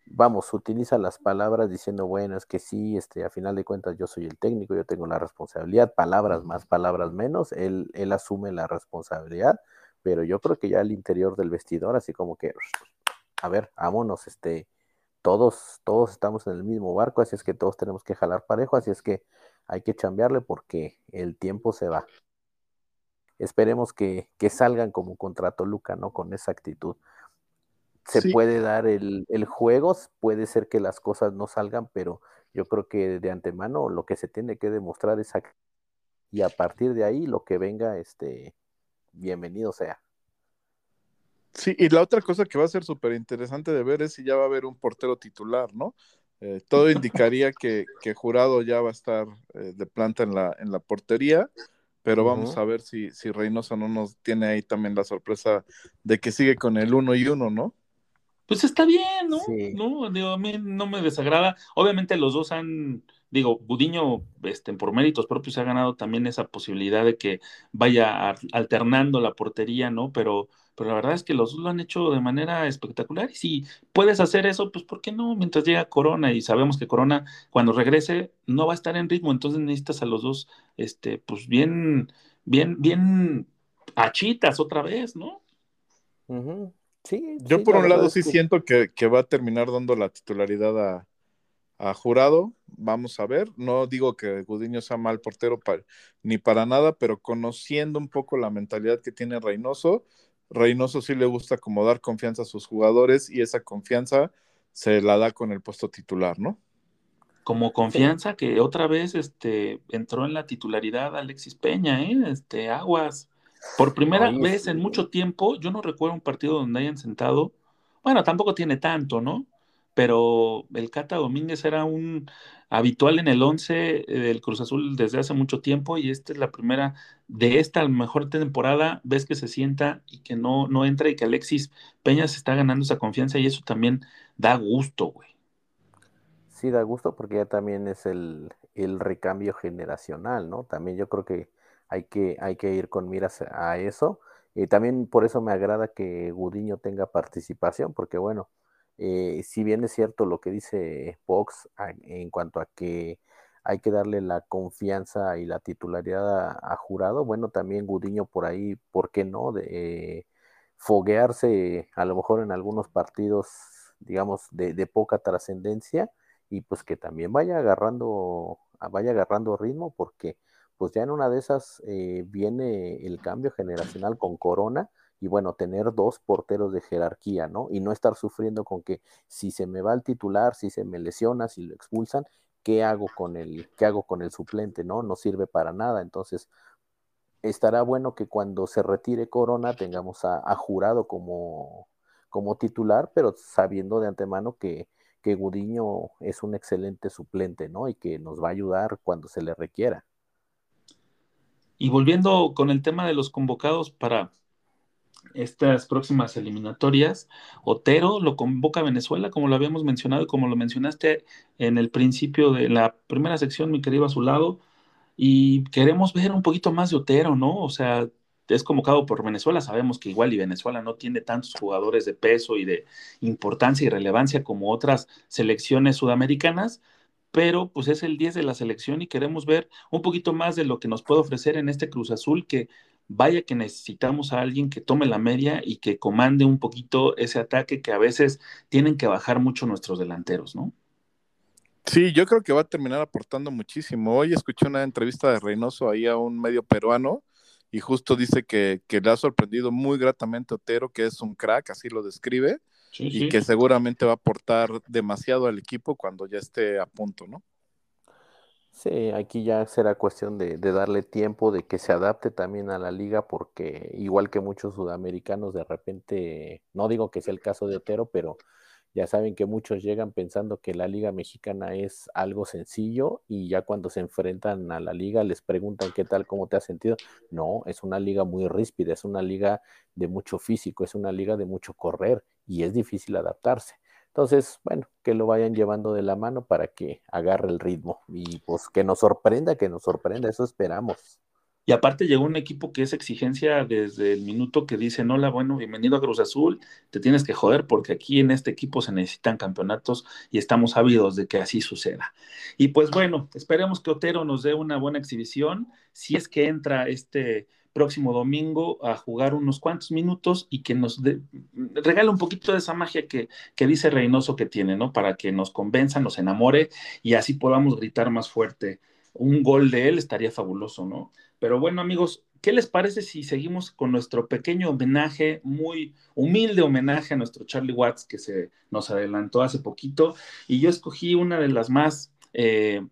vamos, utiliza las palabras diciendo, bueno, es que sí, este, a final de cuentas yo soy el técnico, yo tengo la responsabilidad, palabras más, palabras menos, él, él asume la responsabilidad, pero yo creo que ya al interior del vestidor, así como que a ver, vámonos, este, todos, todos estamos en el mismo barco, así es que todos tenemos que jalar parejo, así es que hay que chambearle porque el tiempo se va. Esperemos que, salgan como contra Toluca, ¿no? Con esa actitud. Se puede dar el, el, juego, puede ser que las cosas no salgan, pero yo creo que de antemano lo que se tiene que demostrar es y a partir de ahí lo que venga, este, bienvenido sea. Sí, y la otra cosa que va a ser súper interesante de ver es si ya va a haber un portero titular, ¿no? Eh, todo indicaría que, que, Jurado ya va a estar eh, de planta en la, en la portería, pero vamos a ver si, si Reynoso no nos tiene ahí también la sorpresa de que sigue con el uno y uno, ¿no? Pues está bien, ¿no? No, digo, a mí no me desagrada. Obviamente los dos han, digo, Budiño, este, por méritos propios, ha ganado también esa posibilidad de que vaya alternando la portería, ¿no? Pero pero la verdad es que los dos lo han hecho de manera espectacular. Y si puedes hacer eso, pues ¿por qué no? Mientras llega Corona y sabemos que Corona cuando regrese no va a estar en ritmo, entonces necesitas a los dos, este, pues bien, bien, bien achitas otra vez, ¿no? Sí. Yo por un lado sí siento que, va a terminar dando la titularidad a, Jurado. Vamos a ver. No digo que Gudiño sea mal portero ni para nada, pero conociendo un poco la mentalidad que tiene Reynoso, Reynoso sí le gusta como dar confianza a sus jugadores y esa confianza se la da con el puesto titular, ¿no? Como confianza que otra vez este, entró en la titularidad Alexis Peña, ¿eh? Este, Aguas. Por primera vez en mucho tiempo, yo no recuerdo un partido donde hayan sentado, bueno, tampoco tiene tanto, ¿no? Pero el Cata Domínguez era un habitual en el 11 del Cruz Azul desde hace mucho tiempo y esta es la primera de esta mejor temporada, ves que se sienta y que no, no entra y que Alexis Peña se está ganando esa confianza y eso también da gusto, güey. Sí, da gusto porque ya también es el, recambio generacional, ¿no? También yo creo que hay que, hay que ir con miras a eso. Y también por eso me agrada que Gudiño tenga participación, porque bueno, eh, si bien es cierto lo que dice Fox en cuanto a que hay que darle la confianza y la titularidad a, jurado, bueno, también Gudiño por ahí, ¿por qué no? De foguearse a lo mejor en algunos partidos, digamos, de, poca trascendencia y pues que también vaya agarrando, vaya agarrando ritmo porque pues ya en una de esas eh, viene el cambio generacional con Corona y bueno, tener dos porteros de jerarquía, ¿no? Y no estar sufriendo con que si se me va el titular, si se me lesiona, si lo expulsan, ¿qué hago con el, qué hago con el suplente, ¿no? No sirve para nada. Entonces, estará bueno que cuando se retire Corona tengamos a, Jurado como, como titular, pero sabiendo de antemano que, que Gudiño es un excelente suplente, ¿no? Y que nos va a ayudar cuando se le requiera. Y volviendo con el tema de los convocados para estas próximas eliminatorias. Otero lo convoca a Venezuela, como lo habíamos mencionado y como lo mencionaste en el principio de la primera sección, mi querido a su lado. Y queremos ver un poquito más de Otero, ¿no? O sea, es convocado por Venezuela. Sabemos que igual y Venezuela no tiene tantos jugadores de peso y de importancia y relevancia como otras selecciones sudamericanas, pero pues es el 10 de la selección y queremos ver un poquito más de lo que nos puede ofrecer en este Cruz Azul, que vaya que necesitamos a alguien que tome la media y que comande un poquito ese ataque que a veces tienen que bajar mucho nuestros delanteros, ¿no? Sí, yo creo que va a terminar aportando muchísimo. Hoy escuché una entrevista de Reynoso ahí a un medio peruano y justo dice que, le ha sorprendido muy gratamente Otero, que es un crack, así lo describe, y que seguramente va a aportar demasiado al equipo cuando ya esté a punto, ¿no? Sí, aquí ya será cuestión de, darle tiempo, de que se adapte también a la liga, porque igual que muchos sudamericanos, de repente, no digo que sea el caso de Otero, pero ya saben que muchos llegan pensando que la liga mexicana es algo sencillo y ya cuando se enfrentan a la liga les preguntan qué tal, cómo te has sentido. No, es una liga muy ríspida, es una liga de mucho físico, es una liga de mucho correr y es difícil adaptarse. Entonces, bueno, que lo vayan llevando de la mano para que agarre el ritmo y pues que nos sorprenda, que nos sorprenda, eso esperamos. Y aparte llegó un equipo que es exigencia desde el minuto que dice, hola, bueno, bienvenido a Cruz Azul, te tienes que joder porque aquí en este equipo se necesitan campeonatos y estamos ávidos de que así suceda. Y pues bueno, esperemos que Otero nos dé una buena exhibición, si es que entra este próximo domingo a jugar unos cuantos minutos y que nos regale un poquito de esa magia que, que dice Reynoso que tiene, ¿no? Para que nos convenza, nos enamore y así podamos gritar más fuerte. Un gol de él estaría fabuloso, ¿no? Pero bueno, amigos, ¿qué les parece si seguimos con nuestro pequeño homenaje, muy humilde homenaje a nuestro Charlie Watts que se nos adelantó hace poquito? Y yo escogí una de las más, eh,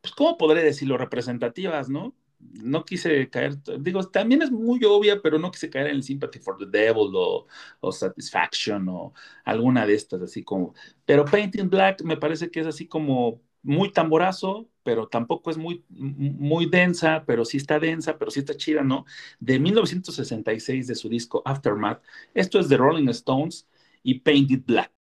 pues, ¿cómo podré decirlo? Representativas, ¿no? No quise caer, digo, también es muy obvia, pero no quise caer en Sympathy for the Devil o, o Satisfaction o alguna de estas, así como. Pero Painting Black me parece que es así como muy tamborazo, pero tampoco es muy, muy densa, pero sí está densa, pero sí está chida, ¿no? De 1966 de su disco Aftermath. Esto es de Rolling Stones y Painted Black.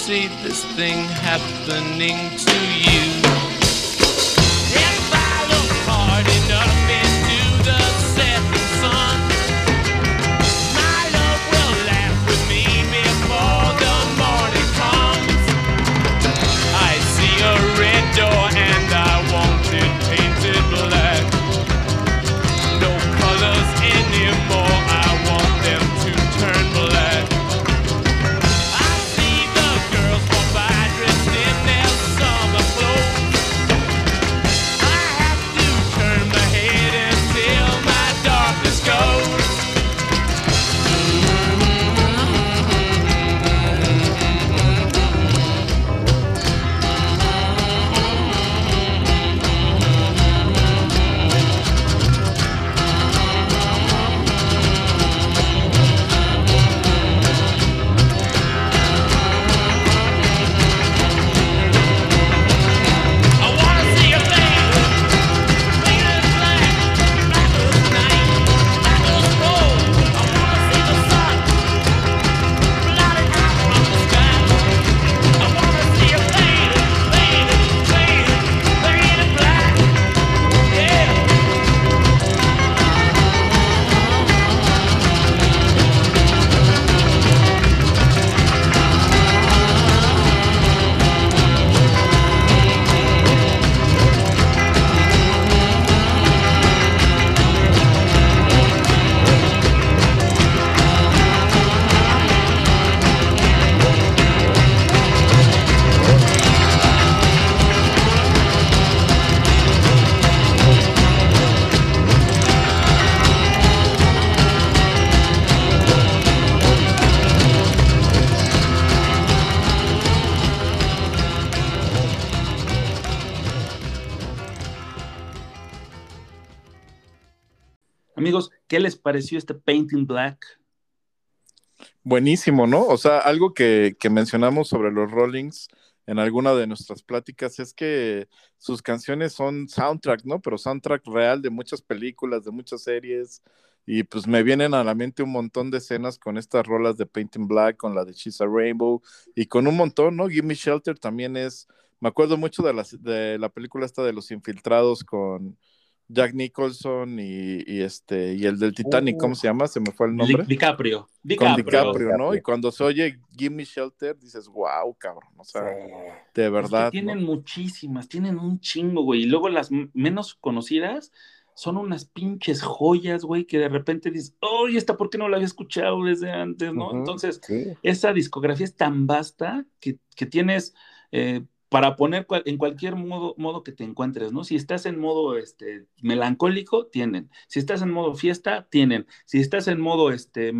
see this thing happening to you. ¿Qué les pareció este Painting Black? Buenísimo, ¿no? O sea, algo que, mencionamos sobre los Rollings en alguna de nuestras pláticas es que sus canciones son soundtrack, ¿no? Pero soundtrack real de muchas películas, de muchas series. Y pues me vienen a la mente un montón de escenas con estas rolas de Painting Black, con la de She's Rainbow y con un montón, ¿no? Gimme Shelter también es. Me acuerdo mucho de la película esta de los infiltrados con Jack Nicholson y, este y el del Titanic, ¿cómo se llama? Se me fue el nombre. DiCaprio. DiCaprio. Con DiCaprio, ¿no? Y cuando se oye Gimme Shelter, dices, wow, cabrón. O sea, de verdad. tienen muchísimas, tienen un chingo, güey. Y luego las menos conocidas son unas pinches joyas, güey, que de repente dices, oye, ¿esta por qué no la había escuchado desde antes, no? Entonces, esa discografía es tan vasta que, que tienes. Eh, para poner en cualquier modo, modo que te encuentres, ¿no? Si estás en modo este, melancólico, tienen. Si estás en modo fiesta, tienen. Si estás en modo este,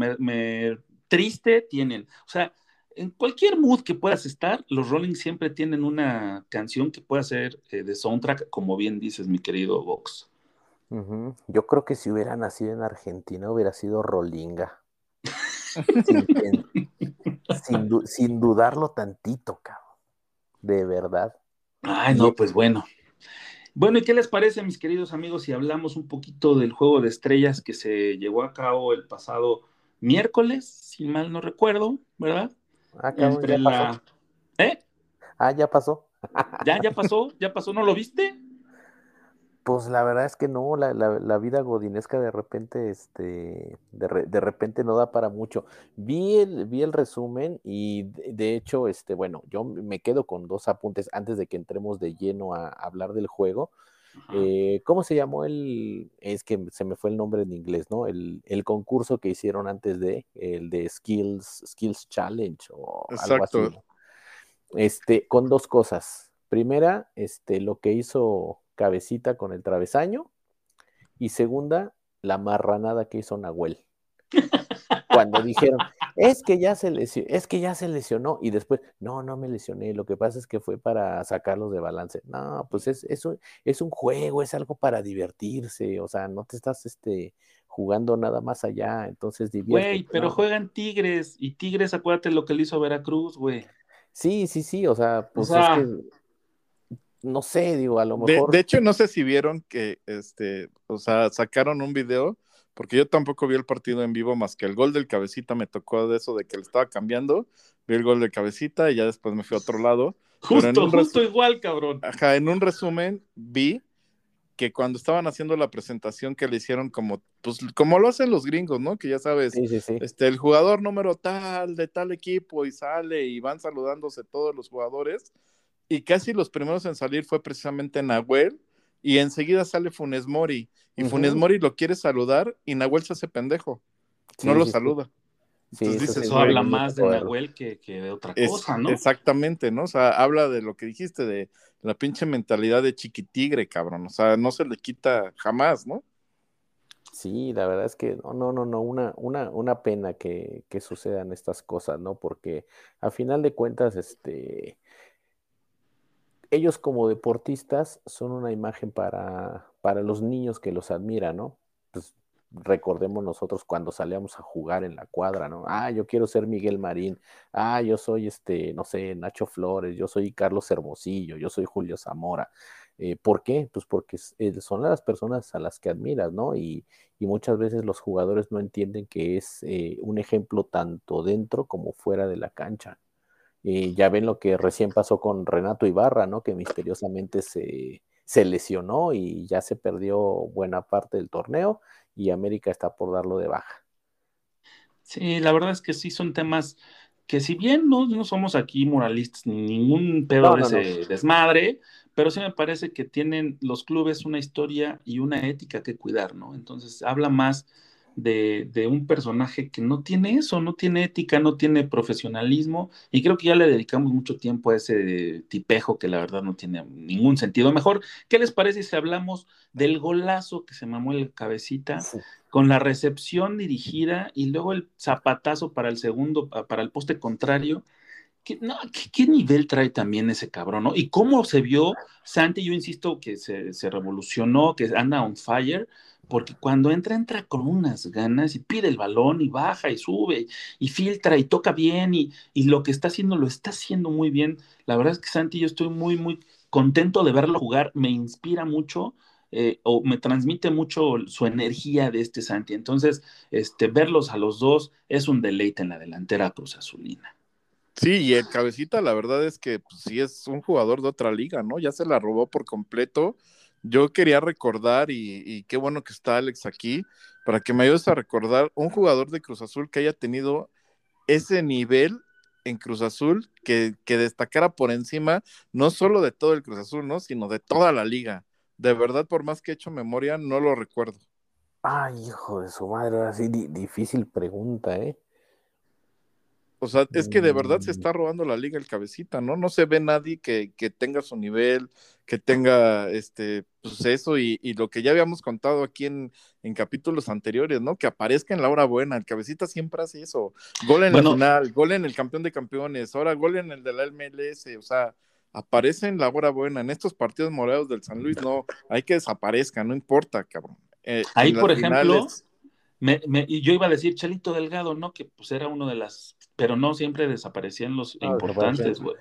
triste, tienen. O sea, en cualquier mood que puedas estar, los Rolling siempre tienen una canción que pueda ser eh, de soundtrack, como bien dices, mi querido Vox. Yo creo que si hubiera nacido en Argentina hubiera sido Rolinga. sin, sin dudarlo tantito, cabrón de verdad. Ay, no, pues bueno. Bueno, ¿y qué les parece, mis queridos amigos, si hablamos un poquito del juego de estrellas que se llevó a cabo el pasado miércoles, si mal no recuerdo, ¿verdad? Ah, Entre la... ¿Eh? Ah, ya pasó. ¿Ya, ya pasó? ¿Ya pasó? ¿No lo viste? Pues la verdad es que no, la, la, vida godinesca de repente, este, de, repente no da para mucho. Vi el, vi el resumen y de, hecho, este, bueno, yo me quedo con dos apuntes antes de que entremos de lleno a, hablar del juego. Eh, ¿Cómo se llamó el? Es que se me fue el nombre en inglés, ¿no? El, el, concurso que hicieron antes de, el de Skills, Skills Challenge o algo así. Este, con dos cosas. Primera, este, lo que hizo cabecita con el travesaño. Y segunda, la marranada que hizo Nahuel. Cuando dijeron, es que ya se lesionó, es que ya se lesionó, y después, no, no me lesioné, lo que pasa es que fue para sacarlos de balance. No, pues es, es, un, es un juego, es algo para divertirse, o sea, no te estás este, jugando nada más allá, entonces divierte. Güey, pero juegan Tigres, y Tigres, acuérdate lo que le hizo Veracruz, güey. Sí, sí, sí, o sea, pues es que no sé, digo, a lo mejor. De, hecho, no sé si vieron que, este, o sea, sacaron un video, porque yo tampoco vi el partido en vivo más que el gol del cabecita me tocó de eso de que le estaba cambiando, vi el gol del cabecita y ya después me fui a otro lado. Justo, justo igual, cabrón. Ajá, en un resumen vi que cuando estaban haciendo la presentación que le hicieron como, pues, como lo hacen los gringos, ¿no? Que ya sabes, este, el jugador número tal de tal equipo y sale y van saludándose todos los jugadores y casi los primeros en salir fue precisamente Nahuel y enseguida sale Funes Mori y Funes Mori lo quiere saludar y Nahuel se hace pendejo, no lo saluda. Entonces eso, habla más de Nahuel que, de otra cosa, ¿no? Exactamente, ¿no? O sea, habla de lo que dijiste, de la pinche mentalidad de chiquitigre, cabrón. O sea, no se le quita jamás, ¿no? Sí, la verdad es que no, no, no, no, una, una, una pena que, que sucedan estas cosas, ¿no? Porque a final de cuentas, este, ellos como deportistas son una imagen para, para los niños que los admiran, ¿no? Pues recordemos nosotros cuando salíamos a jugar en la cuadra, ¿no? Ah, yo quiero ser Miguel Marín, ah, yo soy este, no sé, Nacho Flores, yo soy Carlos Hermosillo, yo soy Julio Zamora. Eh, ¿Por qué? Pues porque eh, son las personas a las que admiras, ¿no? Y, y muchas veces los jugadores no entienden que es eh, un ejemplo tanto dentro como fuera de la cancha. Y ya ven lo que recién pasó con Renato Ibarra, ¿no? Que misteriosamente se, se lesionó y ya se perdió buena parte del torneo y América está por darlo de baja. Sí, la verdad es que sí son temas que si bien no, no somos aquí moralistas ni ningún pedo de ese desmadre, pero sí me parece que tienen los clubes una historia y una ética que cuidar, ¿no? Entonces habla más de, un personaje que no tiene eso, no tiene ética, no tiene profesionalismo, y creo que ya le dedicamos mucho tiempo a ese tipejo que la verdad no tiene ningún sentido. Mejor, ¿qué les parece si hablamos del golazo que se mamó el cabecita, con la recepción dirigida y luego el zapatazo para el segundo, para el poste contrario? ¿Qué, no, ¿qué, nivel trae también ese cabrón, ¿no? Y cómo se vio, Santi, yo insisto que se, se revolucionó, que anda on fire, porque cuando entra, entra con unas ganas y pide el balón y baja y sube y filtra y toca bien y, y, lo que está haciendo lo está haciendo muy bien. La verdad es que Santi, yo estoy muy, muy contento de verlo jugar, me inspira mucho. Eh, o me transmite mucho su energía de este Santi. Entonces, este, verlos a los dos es un deleite en la delantera Cruz Azulina. Sí, y el cabecita, la verdad es que pues, sí es un jugador de otra liga, ¿no? Ya se la robó por completo yo quería recordar, y, qué bueno que está Alex aquí, para que me ayudes a recordar un jugador de Cruz Azul que haya tenido ese nivel en Cruz Azul, que, que destacara por encima, no solo de todo el Cruz Azul, ¿no? Sino de toda la liga. De verdad, por más que he hecho memoria, no lo recuerdo. Ay, hijo de su madre, así difícil pregunta, ¿eh? O sea, es que de verdad se mm. está robando la liga el cabecita, ¿no? No se ve nadie que, que tenga su nivel, que tenga este, pues eso y, y lo que ya habíamos contado aquí en, en, capítulos anteriores, ¿no? Que aparezca en la hora buena. El cabecita siempre hace eso. Gol en el final, gol en el campeón de campeones, ahora gol en el de la MLS, o sea, aparece en la hora buena. En estos partidos morados del San Luis, no, hay que desaparezca, no importa, cabrón. Eh, Ahí, por ejemplo, me, me, yo iba a decir Chelito Delgado, ¿no? Que pues era uno de las pero no siempre desaparecían los importantes, güey.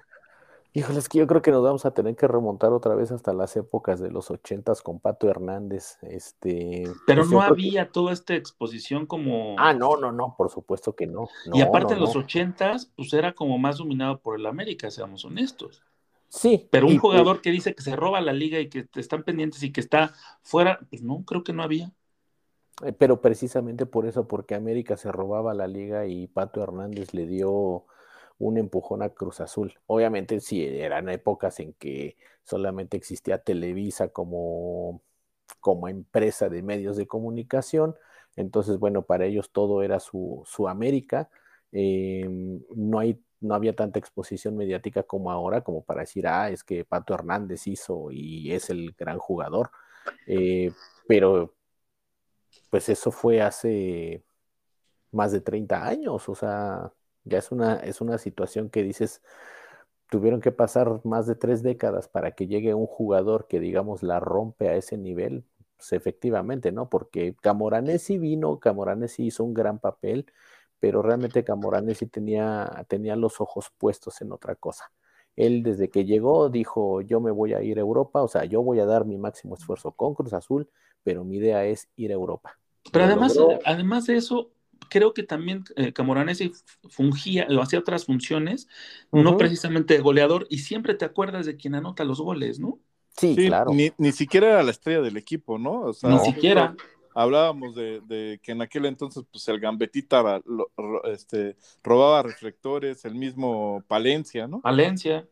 Híjole, es que yo creo que nos vamos a tener que remontar otra vez hasta las épocas de los ochentas con Pato Hernández. Este, pero pues no había toda esta exposición como. Ah, no, no, no, por supuesto que no. y aparte en los ochentas, pues era como más dominado por el América, seamos honestos. Sí. Pero un jugador que dice que se roba la liga y que están pendientes y que está fuera, pues no, creo que no había. Eh, pero precisamente por eso, porque América se robaba la liga y Pato Hernández le dio un empujón a Cruz Azul. Obviamente sí, eran épocas en que solamente existía Televisa como, como empresa de medios de comunicación. Entonces, bueno, para ellos todo era su, su América. Em, no, hay, no había tanta exposición mediática como ahora, como para decir, ah, es que Pato Hernández hizo y es el gran jugador. Eh, pero pues eso fue hace más de 30 años, o sea, ya es una, es una situación que dices, tuvieron que pasar más de tres décadas para que llegue un jugador que, digamos, la rompe a ese nivel, pues efectivamente, ¿no? Porque Camoranesi vino, Camoranesi hizo un gran papel, pero realmente Camoranesi tenía, tenía los ojos puestos en otra cosa. Él desde que llegó dijo, yo me voy a ir a Europa, o sea, yo voy a dar mi máximo esfuerzo con Cruz Azul, pero mi idea es ir a Europa. Pero además, además de eso, creo que también eh, Camoranesi fungía, lo hacía otras funciones, no precisamente de goleador, y siempre te acuerdas de quien anota los goles, ¿no? Sí, claro. Ni, siquiera era la estrella del equipo, ¿no? ni siquiera. Hablábamos de, que en aquel entonces, pues el Gambetita este, robaba reflectores, el mismo Palencia, ¿no? Palencia.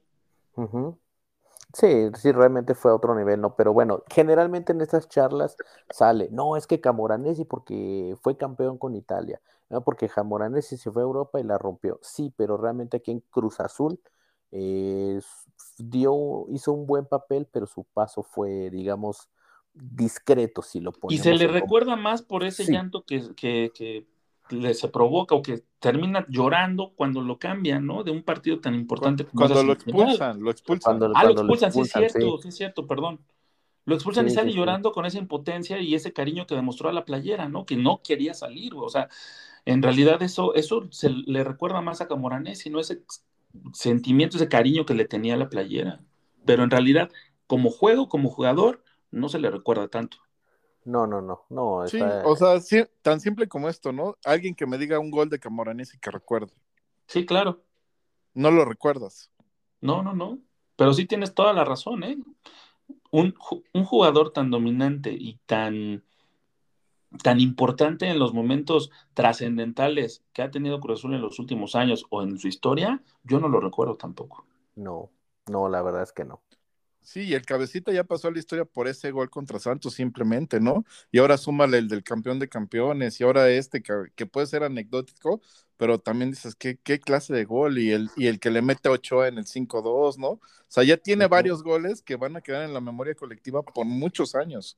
Sí, sí, realmente fue a otro nivel, ¿no? Pero bueno, generalmente en estas charlas sale, no, es que Camoranesi porque fue campeón con Italia, ¿no? porque Camoranesi se fue a Europa y la rompió. Sí, pero realmente aquí en Cruz Azul eh, dio, hizo un buen papel, pero su paso fue, digamos, discreto, si lo ponemos. Y se le recuerda más por ese llanto que, que le se provoca o que termina llorando cuando lo cambian, ¿no? De un partido tan importante como Cuando lo expulsan, lo expulsan. ah, lo expulsan, sí es cierto, sí. es cierto, perdón. Lo expulsan y sale llorando con esa impotencia y ese cariño que demostró a la playera, ¿no? Que no quería salir, o sea, en realidad eso, eso se le recuerda más a Camoranesi, ¿no? Ese sentimiento, ese cariño que le tenía a la playera. Pero en realidad, como juego, como jugador, no se le recuerda tanto. No, no, no, no. Sí, o sea, tan simple como esto, ¿no? Alguien que me diga un gol de Camoranesi que recuerde. Sí, claro. No lo recuerdas. No, no, no. Pero sí tienes toda la razón, ¿eh? Un, jugador tan dominante y tan, tan importante en los momentos trascendentales que ha tenido Cruz Azul en los últimos años o en su historia, yo no lo recuerdo tampoco. No, no, la verdad es que no. Sí, y el cabecita ya pasó a la historia por ese gol contra Santos simplemente, ¿no? Y ahora súmale el del campeón de campeones y ahora este que, puede ser anecdótico, pero también dices, ¿qué, qué clase de gol? Y el, y el que le mete Ochoa en el 5-2, ¿no? O sea, ya tiene varios goles que van a quedar en la memoria colectiva por muchos años.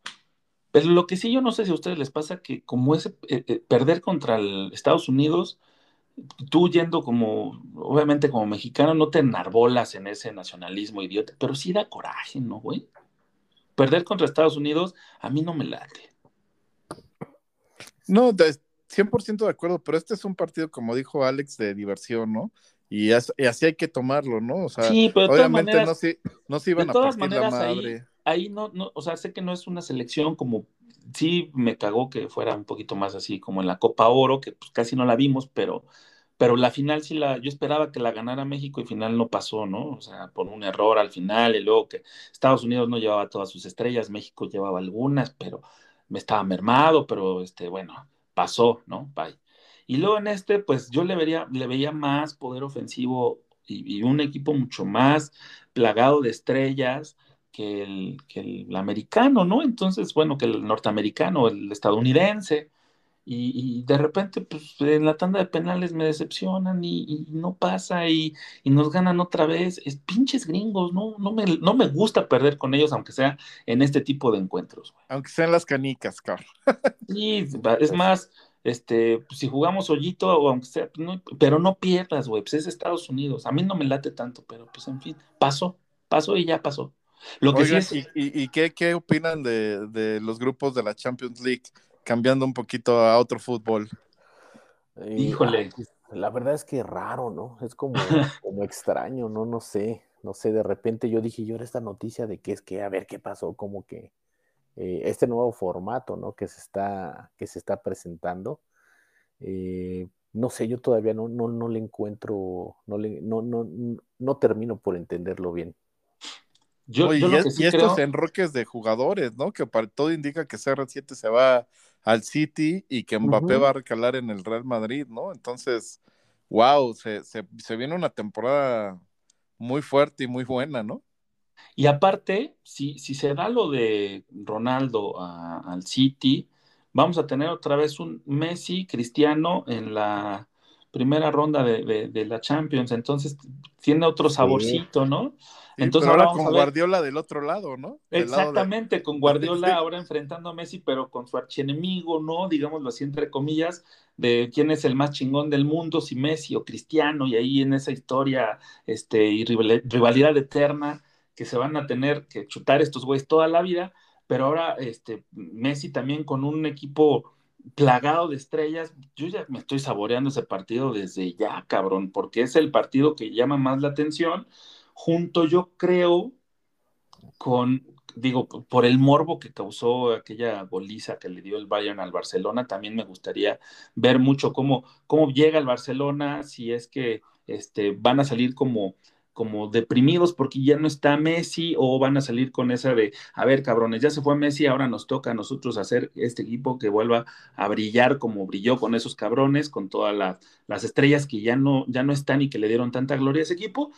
Pero lo que sí yo no sé si a ustedes les pasa que como ese eh, eh, perder contra el Estados Unidos, tú yendo como, obviamente como mexicano, no te enarbolas en ese nacionalismo idiota, pero sí da coraje, ¿no, güey? Perder contra Estados Unidos, a mí no me late. No, 100% de acuerdo, pero este es un partido, como dijo Alex, de diversión, ¿no? Y, así hay que tomarlo, ¿no? O sea, sí, pero obviamente maneras, no, se, no se iban de a todas partir maneras, la madre. Ahí, ahí no, no, o sea, sé que no es una selección como, sí me cagó que fuera un poquito más así como en la Copa Oro, que pues casi no la vimos, pero, pero la final sí la, yo esperaba que la ganara México y final no pasó, ¿no? O sea, por un error al final y luego que Estados Unidos no llevaba todas sus estrellas, México llevaba algunas, pero me estaba mermado, pero este, bueno, pasó, ¿no? Bye. Y luego en este, pues yo le vería, le veía más poder ofensivo y, y un equipo mucho más plagado de estrellas que el, que el americano, ¿no? Entonces, bueno, que el norteamericano, el estadounidense. Y, y, de repente, pues en la tanda de penales me decepcionan y, y no pasa y, y, nos ganan otra vez. Es pinches gringos, ¿no? No me, no me gusta perder con ellos, aunque sea en este tipo de encuentros. Güey. Aunque sean las canicas, Carl. Sí, es más, este, pues, si jugamos hoyito o aunque sea, no, pero no pierdas, güey, pues es Estados Unidos. A mí no me late tanto, pero pues en fin, pasó, pasó y ya pasó. Lo que Oigan, sí es... ¿Y, y qué, qué, opinan de, de, los grupos de la Champions League? Cambiando un poquito a otro fútbol. Híjole. La verdad es que raro, ¿no? Es como, como extraño, ¿no? No sé, no sé, de repente yo dije, yo era esta noticia de que es que, a ver qué pasó, como que eh, este nuevo formato, ¿no? Que se está, que se está presentando. Eh, no sé, yo todavía no, no, no le encuentro, no, le, no, no, no termino por entenderlo bien. Yo, Oye, yo y, sí y estos enroques de jugadores, ¿no? Que para todo indica que CR7 se va al City y que Mbappé uh -huh. va a recalar en el Real Madrid, ¿no? Entonces, wow, se, se, se, viene una temporada muy fuerte y muy buena, ¿no? Y aparte, si, si se da lo de Ronaldo a, al City, vamos a tener otra vez un Messi Cristiano en la primera ronda de, de, de la Champions, entonces tiene otro saborcito. ¿no? Sí, Entonces ahora, ahora con Guardiola del otro lado, ¿no? Del Exactamente, de... con Guardiola ahora enfrentando a Messi, pero con su archienemigo, ¿no? Digámoslo así, entre comillas, de quién es el más chingón del mundo, si Messi o Cristiano, y ahí en esa historia este, y rivalidad eterna que se van a tener que chutar estos güeyes toda la vida, pero ahora este, Messi también con un equipo plagado de estrellas, yo ya me estoy saboreando ese partido desde ya, cabrón, porque es el partido que llama más la atención junto yo creo con, digo, por el morbo que causó aquella goliza que le dio el Bayern al Barcelona, también me gustaría ver mucho cómo, cómo llega el Barcelona, si es que este, van a salir como como deprimidos porque ya no está Messi o van a salir con esa de, a ver, cabrones, ya se fue Messi, ahora nos toca a nosotros hacer este equipo que vuelva a brillar como brilló con esos cabrones, con todas las, las estrellas que ya no, ya no están y que le dieron tanta gloria a ese equipo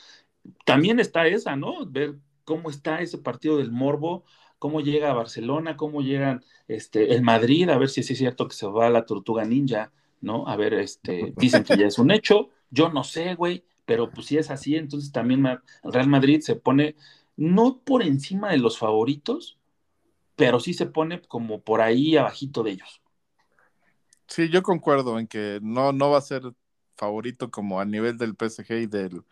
también está esa, ¿no? Ver cómo está ese partido del Morbo, cómo llega a Barcelona, cómo llegan este, el Madrid, a ver si es cierto que se va la Tortuga Ninja, ¿no? A ver, este, dicen que ya es un hecho, yo no sé, güey, pero pues si es así, entonces también el Real Madrid se pone no por encima de los favoritos, pero sí se pone como por ahí abajito de ellos. Sí, yo concuerdo en que no, no va a ser favorito como a nivel del PSG y del,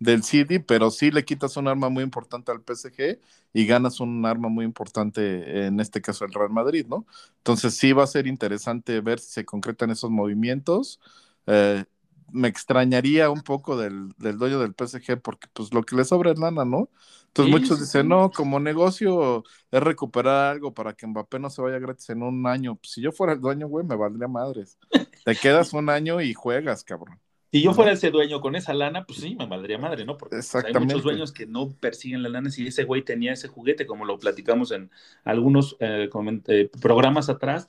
del City, pero sí le quitas un arma muy importante al PSG y ganas un arma muy importante, en este caso el Real Madrid, ¿no? Entonces sí va a ser interesante ver si se concretan esos movimientos. Eh, me extrañaría un poco del, del, dueño del PSG porque pues lo que le sobra es lana, ¿no? Entonces sí, muchos dicen, sí. no, como negocio es recuperar algo para que Mbappé no se vaya gratis en un año. Pues, si yo fuera el dueño, güey, me valdría madres. Te quedas un año y juegas, cabrón. Si yo fuera ese dueño con esa lana, pues sí, me valdría madre, ¿no? Porque pues, hay muchos dueños que no persiguen la lana si ese güey tenía ese juguete, como lo platicamos en algunos eh, eh, programas atrás,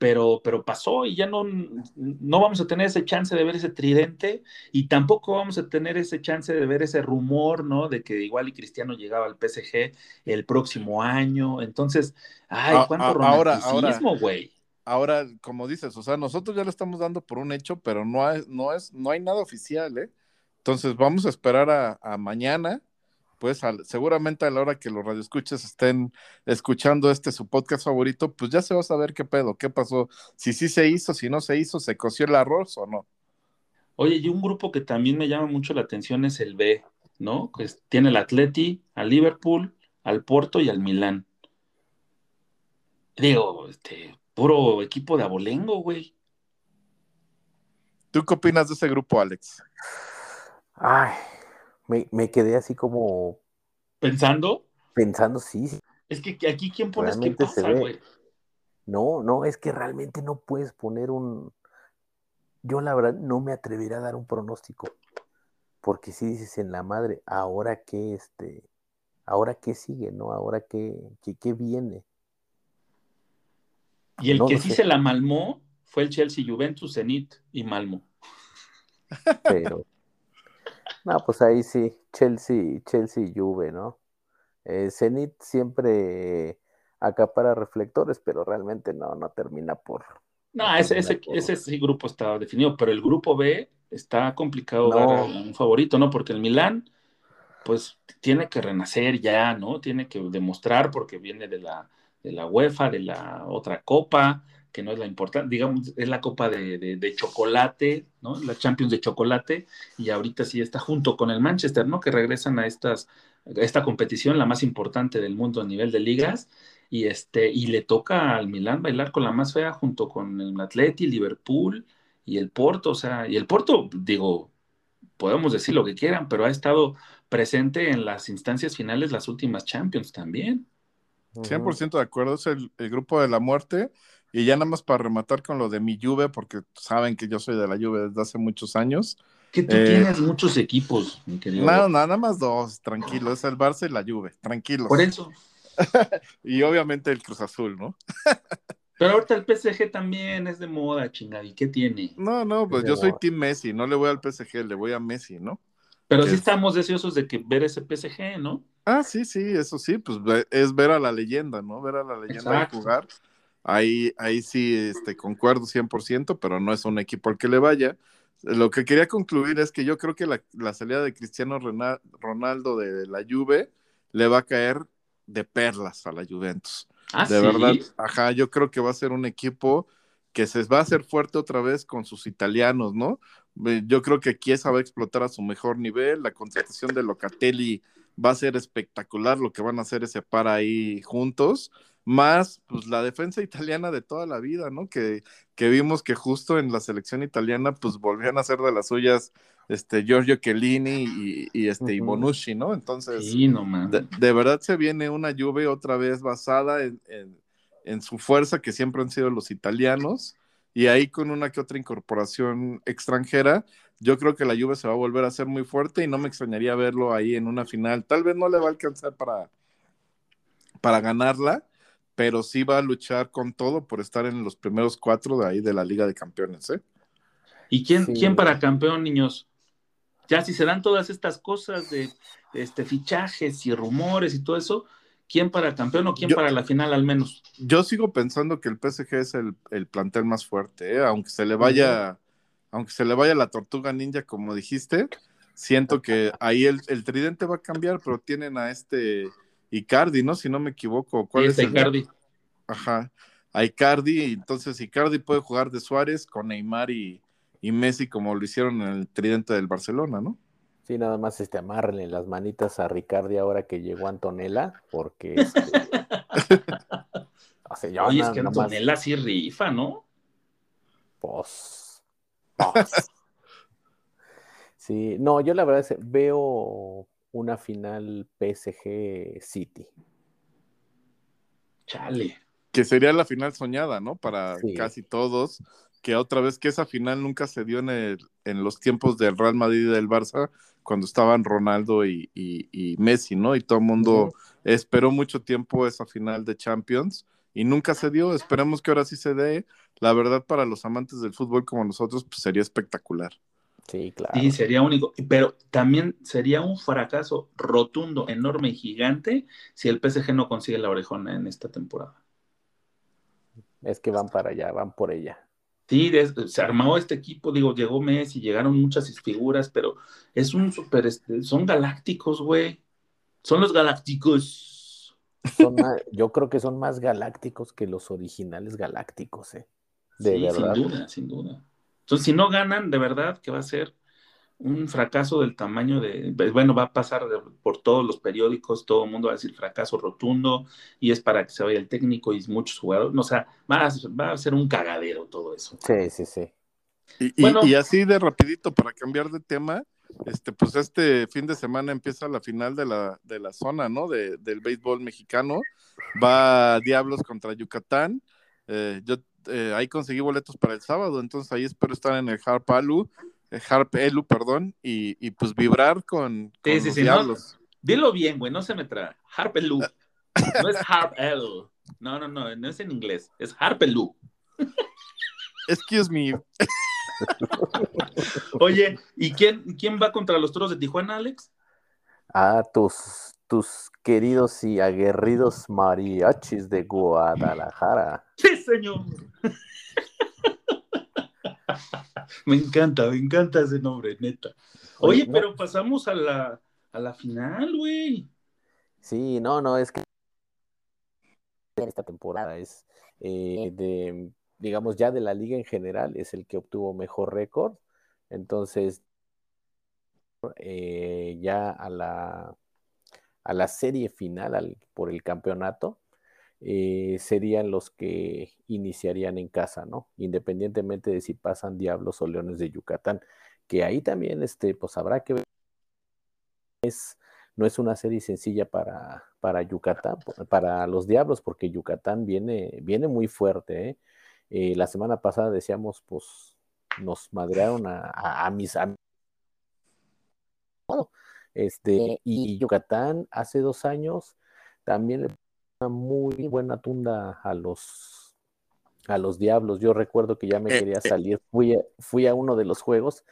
pero, pero pasó y ya no, no vamos a tener ese chance de ver ese tridente y tampoco vamos a tener ese chance de ver ese rumor, ¿no? De que igual y Cristiano llegaba al PSG el próximo año. Entonces, ay, cuánto a, romanticismo, güey. Ahora, como dices, o sea, nosotros ya lo estamos dando por un hecho, pero no hay, no es, no hay nada oficial, ¿eh? Entonces vamos a esperar a, a mañana pues al, seguramente a la hora que los radioescuchas estén escuchando este su podcast favorito, pues ya se va a saber qué pedo, qué pasó, si sí se hizo, si no se hizo, se coció el arroz o no. Oye, y un grupo que también me llama mucho la atención es el B, ¿no? Que tiene el Atleti, al Liverpool, al Porto y al Milán. Digo, este, puro equipo de abolengo, güey. ¿Tú qué opinas de ese grupo, Alex? Ay, me, quedé así como. ¿Pensando? Pensando, sí. Es que aquí, ¿quién pones qué pasa, güey? No, no, es que realmente no puedes poner un. Yo, la verdad, no me atrevería a dar un pronóstico. Porque si dices en la madre, ahora qué, este. Ahora qué sigue, ¿no? Ahora qué, qué, viene. Y el que sí se la malmó fue el Chelsea, Juventus, Zenit y Malmo. Pero, no, pues ahí sí, Chelsea, Chelsea y Juve, ¿no? Eh, Zenit siempre acapara reflectores, pero realmente no, no termina por. No, ese, ese, ese grupo está definido, pero el grupo B está complicado dar un favorito, ¿no? Porque el Milán, pues tiene que renacer ya, ¿no? Tiene que demostrar porque viene de la, de la UEFA, de la otra copa, que no es la importante, digamos, es la copa de, chocolate, ¿no? La Champions de chocolate, y ahorita sí está junto con el Manchester, ¿no? Que regresan a estas, esta competición, la más importante del mundo a nivel de ligas, y este, y le toca al Milán bailar con la más fea junto con el Atleti, Liverpool y el Porto, o sea, y el Porto, digo, podemos decir lo que quieran, pero ha estado presente en las instancias finales, las últimas Champions también. 100% de acuerdo, es el, el, grupo de la muerte y ya nada más para rematar con lo de mi Juve, porque saben que yo soy de la Juve desde hace muchos años. Que tú tienes eh, muchos equipos, mi querido. No, nada más dos, tranquilo, es el Barça y la Juve, tranquilo. Por eso. y obviamente el Cruz Azul, ¿no? Pero ahorita el PSG también es de moda, chingada, ¿y qué tiene? No, no, pues yo soy Team Messi, no le voy al PSG, le voy a Messi, ¿no? Pero sí estamos deseosos de que ver ese PSG, ¿no? Ah, sí, sí, eso sí, pues es ver a la leyenda, ¿no? Ver a la leyenda jugar. Ahí, ahí sí este, concuerdo 100%, pero no es un equipo al que le vaya. Lo que quería concluir es que yo creo que la, salida de Cristiano Ronaldo de la Juve le va a caer de perlas a la Juventus. ¿Ah, de verdad, ajá, yo creo que va a ser un equipo que se va a hacer fuerte otra vez con sus italianos, ¿no? Yo creo que Chiesa va a explotar a su mejor nivel, la concentración de Locatelli va a ser espectacular lo que van a hacer ese par ahí juntos más pues la defensa italiana de toda la vida, ¿no? Que, que vimos que justo en la selección italiana pues volvían a ser de las suyas este Giorgio Chiellini y, y este Bonucci, ¿no? Entonces, de, verdad se viene una lluvia otra vez basada en, en, su fuerza que siempre han sido los italianos y ahí con una que otra incorporación extranjera, yo creo que la lluvia se va a volver a ser muy fuerte y no me extrañaría verlo ahí en una final. Tal vez no le va a alcanzar para, para ganarla, pero sí va a luchar con todo por estar en los primeros cuatro de ahí de la Liga de Campeones, ¿eh? ¿Y quién, quién para campeón, niños? Ya si se dan todas estas cosas de, este, fichajes y rumores y todo eso, ¿quién para campeón o quién para la final al menos? Yo sigo pensando que el PSG es el, plantel más fuerte, ¿eh? aunque se le vaya, aunque se le vaya la tortuga ninja, como dijiste, siento que ahí el, el tridente va a cambiar, pero tienen a este Icardi, ¿no? Si no me equivoco. ¿Cuál es Icardi? Ajá. A Icardi, entonces Icardi puede jugar de Suárez con Neymar y, Messi como lo hicieron en el tridente del Barcelona, ¿no? Sí, nada más este amarle las manitas a Ricardi ahora que llegó Antonella, porque este... Oye, es que Antonella sí rifa, ¿no? Pues. sí, no, yo la verdad es, veo una final PSG City. Chale. Que sería la final soñada, ¿no? Para casi todos. Que otra vez que esa final nunca se dio en, el, en los tiempos del Real Madrid y del Barça, cuando estaban Ronaldo y, Messi, ¿no? Y todo el mundo esperó mucho tiempo esa final de Champions y nunca se dio. Esperemos que ahora sí se dé. La verdad, para los amantes del fútbol como nosotros, pues sería espectacular. Sí, claro. Sí, sería único, pero también sería un fracaso rotundo, enorme y gigante si el PSG no consigue la orejona en esta temporada. Es que van para allá, van por ella. Sí, se armó este equipo, digo, llegó Messi, llegaron muchas figuras, pero es un super, este, son galácticos, güey. Son los galácticos. yo creo que son más galácticos que los originales galácticos, ¿eh? De sí, sin duda, sin duda. Entonces, si no ganan, de verdad que va a ser un fracaso del tamaño de, bueno, va a pasar por todos los periódicos, todo el mundo va a decir fracaso rotundo y es para que se vaya el técnico y muchos jugadores, o sea, va a, va a ser un cagadero todo eso. Sí, sí, sí. Y, y, así de rapidito, para cambiar de tema, este, pues este fin de semana empieza la final de la, de la zona, ¿no? De, del béisbol mexicano. Va Diablos contra Yucatán. Eh, yo eh, ahí conseguí boletos para el sábado, entonces ahí espero estar en el Harpalu Harp Elu, perdón, y, y, pues vibrar con, con sí, sí, sí, diablos. No, dilo bien, güey, no se me trae. Harp Elu. No es Harp Elu. No, no, no, no es en inglés, es Harp Elu. Excuse me. Oye, ¿y quién, quién va contra los toros de Tijuana, Alex? Ah, tus, tus queridos y aguerridos mariachis de Guadalajara. Sí, señor. me encanta, me encanta ese nombre, neta. Oye, pero pasamos a la, a la final, güey. Sí, no, no, es que esta temporada es eh, de, digamos, ya de la liga en general, es el que obtuvo mejor récord. Entonces, eh, ya a la, a la serie final por el campeonato, eh, serían los que iniciarían en casa, ¿no? Independientemente de si pasan Diablos o Leones de Yucatán, que ahí también, este, pues habrá que ver. Es, no es una serie sencilla para, para Yucatán, para los Diablos, porque Yucatán viene, viene muy fuerte, ¿eh? Eh, la semana pasada decíamos, pues nos madrearon a, mis amigos. Este, y Yucatán hace dos años también una muy buena tunda a los a los diablos. Yo recuerdo que ya me eh, quería eh. salir, fui a, fui a uno de los juegos,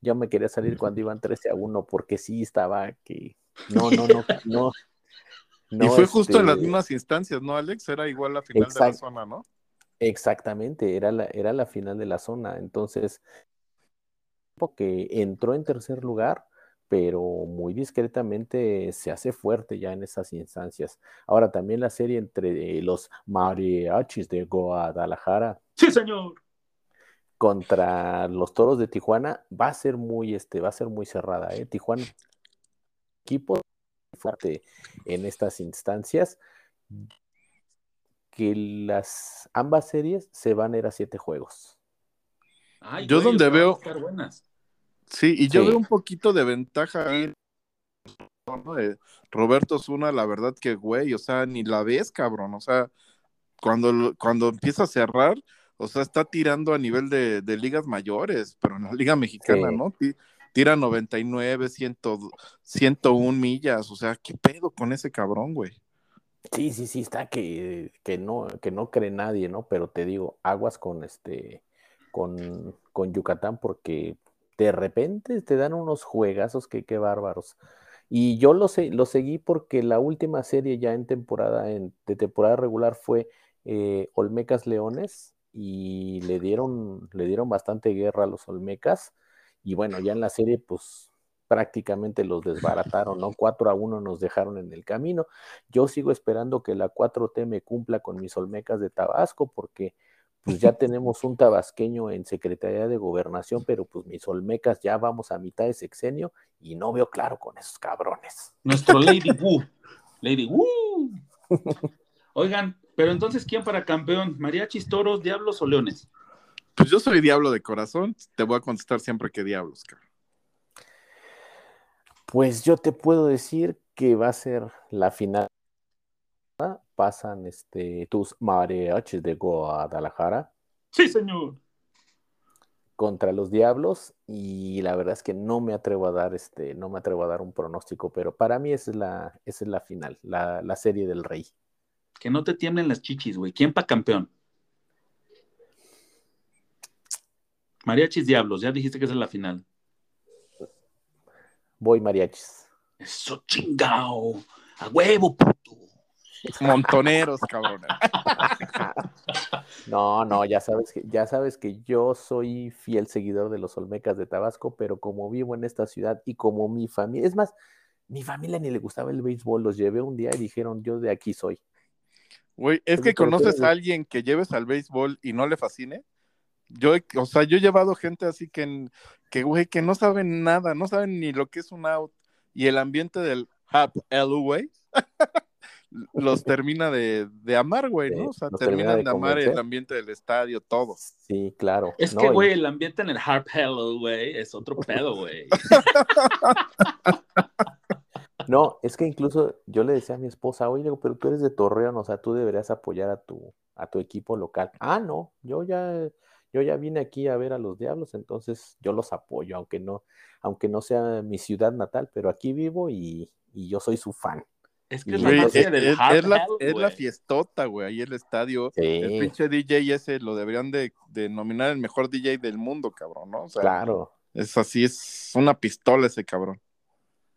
ya me quería salir cuando iban 13 a 1 porque sí estaba que no, no, no, no. y fue justo en las este mismas instancias, ¿no, Alex? Era igual la final de la zona, ¿no? Exactamente, era la, era la final de la zona. Entonces, que entró en tercer lugar, pero muy discretamente se hace fuerte ya en esas instancias. Ahora también la serie entre los mariachis de Guadalajara. Sí, señor. Contra los toros de Tijuana va a ser muy, este, va a ser muy cerrada, ¿eh? Tijuana, equipo fuerte en estas instancias que las ambas series se van a ir a siete juegos. yo donde veo. Sí, y yo veo un poquito de ventaja Roberto Zuna, la verdad que güey, o sea, ni la ves, cabrón. O sea, cuando, cuando empieza a cerrar, o sea, está tirando a nivel de, ligas mayores, pero en la Liga Mexicana, ¿no? Tira 99, 100, 101 millas, o sea, ¿qué pedo con ese cabrón, güey? Sí, sí, sí, está que, que, no, que no cree nadie, ¿no? Pero te digo, aguas con este, con, con Yucatán, porque de repente te dan unos juegazos que qué bárbaros. Y yo lo, sé, lo seguí porque la última serie ya en temporada, en, de temporada regular fue eh, Olmecas Leones y le dieron, le dieron bastante guerra a los Olmecas. Y bueno, ya en la serie, pues prácticamente los desbarataron, ¿no? 4 a 1 nos dejaron en el camino. Yo sigo esperando que la 4T me cumpla con mis olmecas de Tabasco, porque pues ya tenemos un tabasqueño en Secretaría de Gobernación, pero pues mis olmecas ya vamos a mitad de sexenio y no veo claro con esos cabrones. Nuestro Lady Wu. Lady Wu. Oigan, pero entonces, ¿quién para campeón? ¿Mariachis, toros, diablos o leones? Pues yo soy diablo de corazón, te voy a contestar siempre que diablos, cabrón. Pues yo te puedo decir que va a ser la final. Pasan este, tus mariachis de Guadalajara. Sí, señor. Contra los Diablos. Y la verdad es que no me atrevo a dar este, no me atrevo a dar un pronóstico, pero para mí esa es la, es la final, la, la serie del rey. Que no te tiemblen las chichis, güey. ¿Quién pa' campeón? Mariachis Diablos, ya dijiste que esa es la final. Voy mariachis. Eso chingao. A huevo, puto. Montoneros, cabrón. No, no, ya sabes que, ya sabes que yo soy fiel seguidor de los Olmecas de Tabasco, pero como vivo en esta ciudad y como mi familia, es más, mi familia ni le gustaba el béisbol, los llevé un día y dijeron, yo de aquí soy. Güey, es que conoces a alguien que lleves al béisbol y no le fascine. Yo, o sea, yo he llevado gente así que, que, güey, que no saben nada, no saben ni lo que es un out. Y el ambiente del Hap güey, los termina de, de amar, güey, ¿no? O sea, terminan de, amar el ambiente del estadio, todo. Sí, claro. Es que, güey, el ambiente en el Harp Hello, güey, es otro pedo, güey. no, es que incluso yo le decía a mi esposa, oye, pero tú eres de Torreón, o sea, tú deberías apoyar a tu, a tu equipo local. Ah, no, yo ya, yo ya vine aquí a ver a los diablos, entonces yo los apoyo, aunque no, aunque no sea mi ciudad natal, pero aquí vivo y, y yo soy su fan. Es que es, la, es, la, es la, fiestota, güey, ahí el estadio. El pinche DJ ese lo deberían de, de, nominar el mejor DJ del mundo, cabrón, ¿no? O sea, claro. Es así, es una pistola ese cabrón.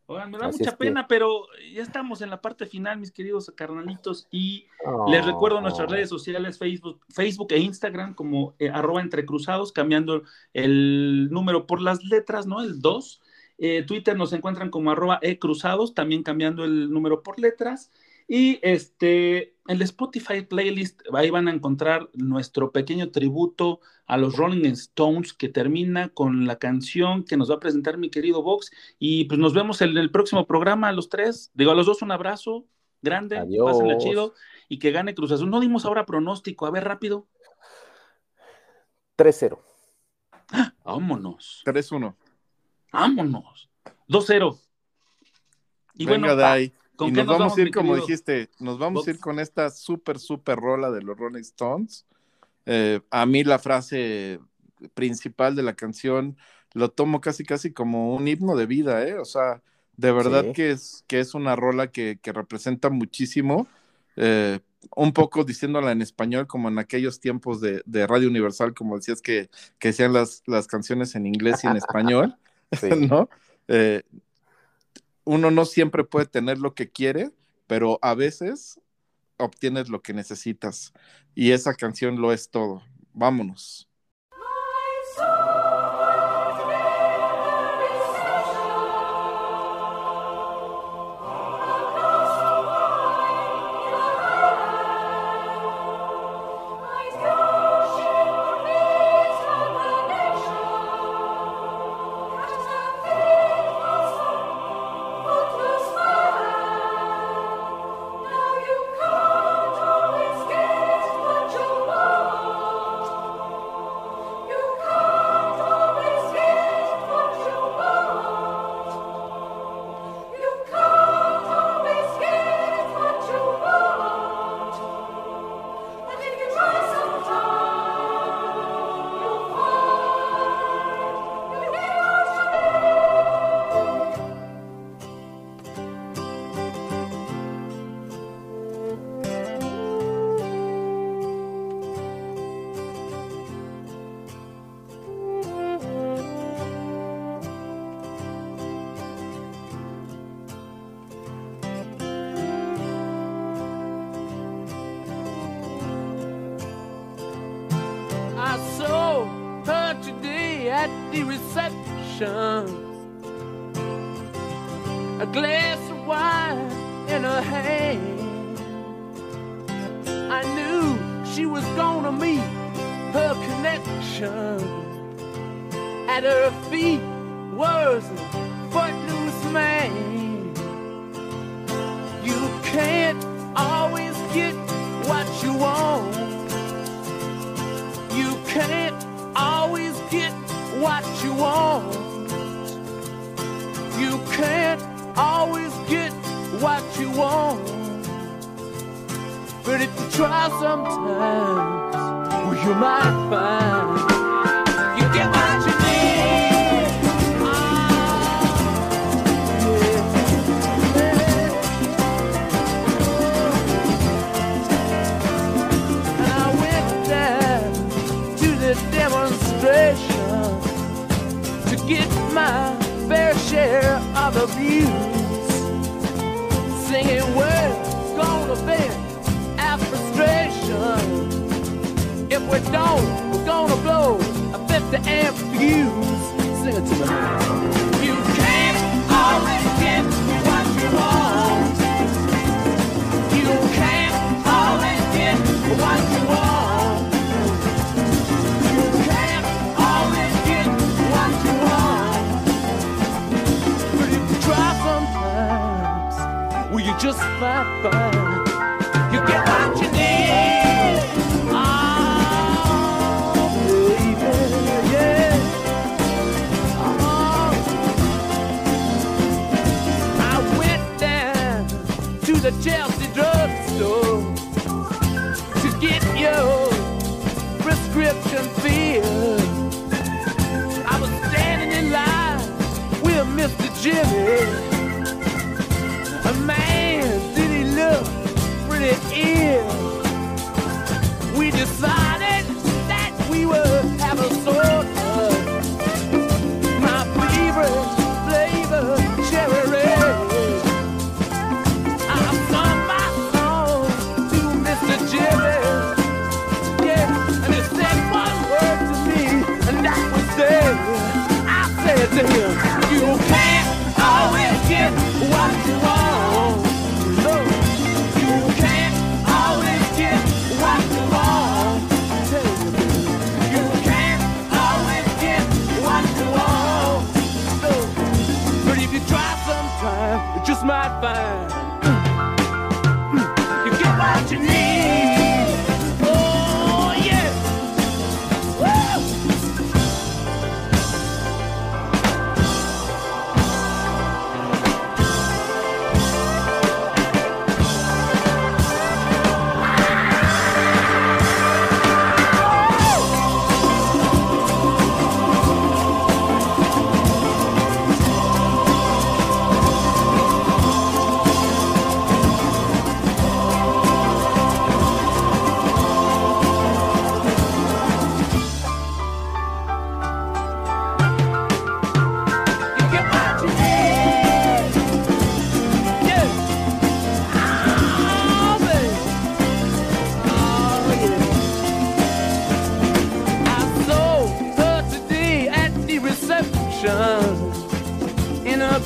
Oigan, me da mucha pena, pero ya estamos en la parte final, mis queridos carnalitos, y les recuerdo nuestras redes sociales, Facebook, Facebook e Instagram, como eh, arroba entrecruzados, cambiando el número por las letras, ¿no? El 2 eh, Twitter nos encuentran como arroba ecruzados, también cambiando el número por letras. Y este, en el Spotify playlist, ahí van a encontrar nuestro pequeño tributo a los Rolling Stones que termina con la canción que nos va a presentar mi querido Vox. Y pues nos vemos en el próximo programa, a los tres. Digo, a los dos un abrazo grande, Adiós. pásenla chido y que gane Cruz Azul. No dimos ahora pronóstico, a ver rápido. 3-0. ¡Ah! Vámonos. 3-1 vámonos. 2-0. Y bueno, de y nos, vamos, a ir, como dijiste, nos vamos a ir con esta súper, súper rola de los Rolling Stones. Eh, a mí la frase principal de la canción lo tomo casi, casi como un himno de vida, ¿eh? O sea, de verdad que, es, que es una rola que, que representa muchísimo. Eh, un poco diciéndola en español, como en aquellos tiempos de, de Radio Universal, como decías que, que decían las, las canciones en inglés y en español. ¿no? Eh, uno no siempre puede tener lo que quiere, pero a veces obtienes lo que necesitas. Y esa canción lo es todo. Vámonos. We don't. We're gonna blow a 50 amp fuse. Sing it to me. You can't always get what you want. You can't always get what you want. You can't always get what you want. But if you try sometimes, will you just might find? Jimmy. A man, did he look pretty ill? We decided that we would have a sort of my favorite flavor, cherry red. I sung my song to Mr. Jimmy. Yeah, and he said one word to me, and that was dead. I said to him.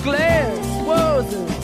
glare was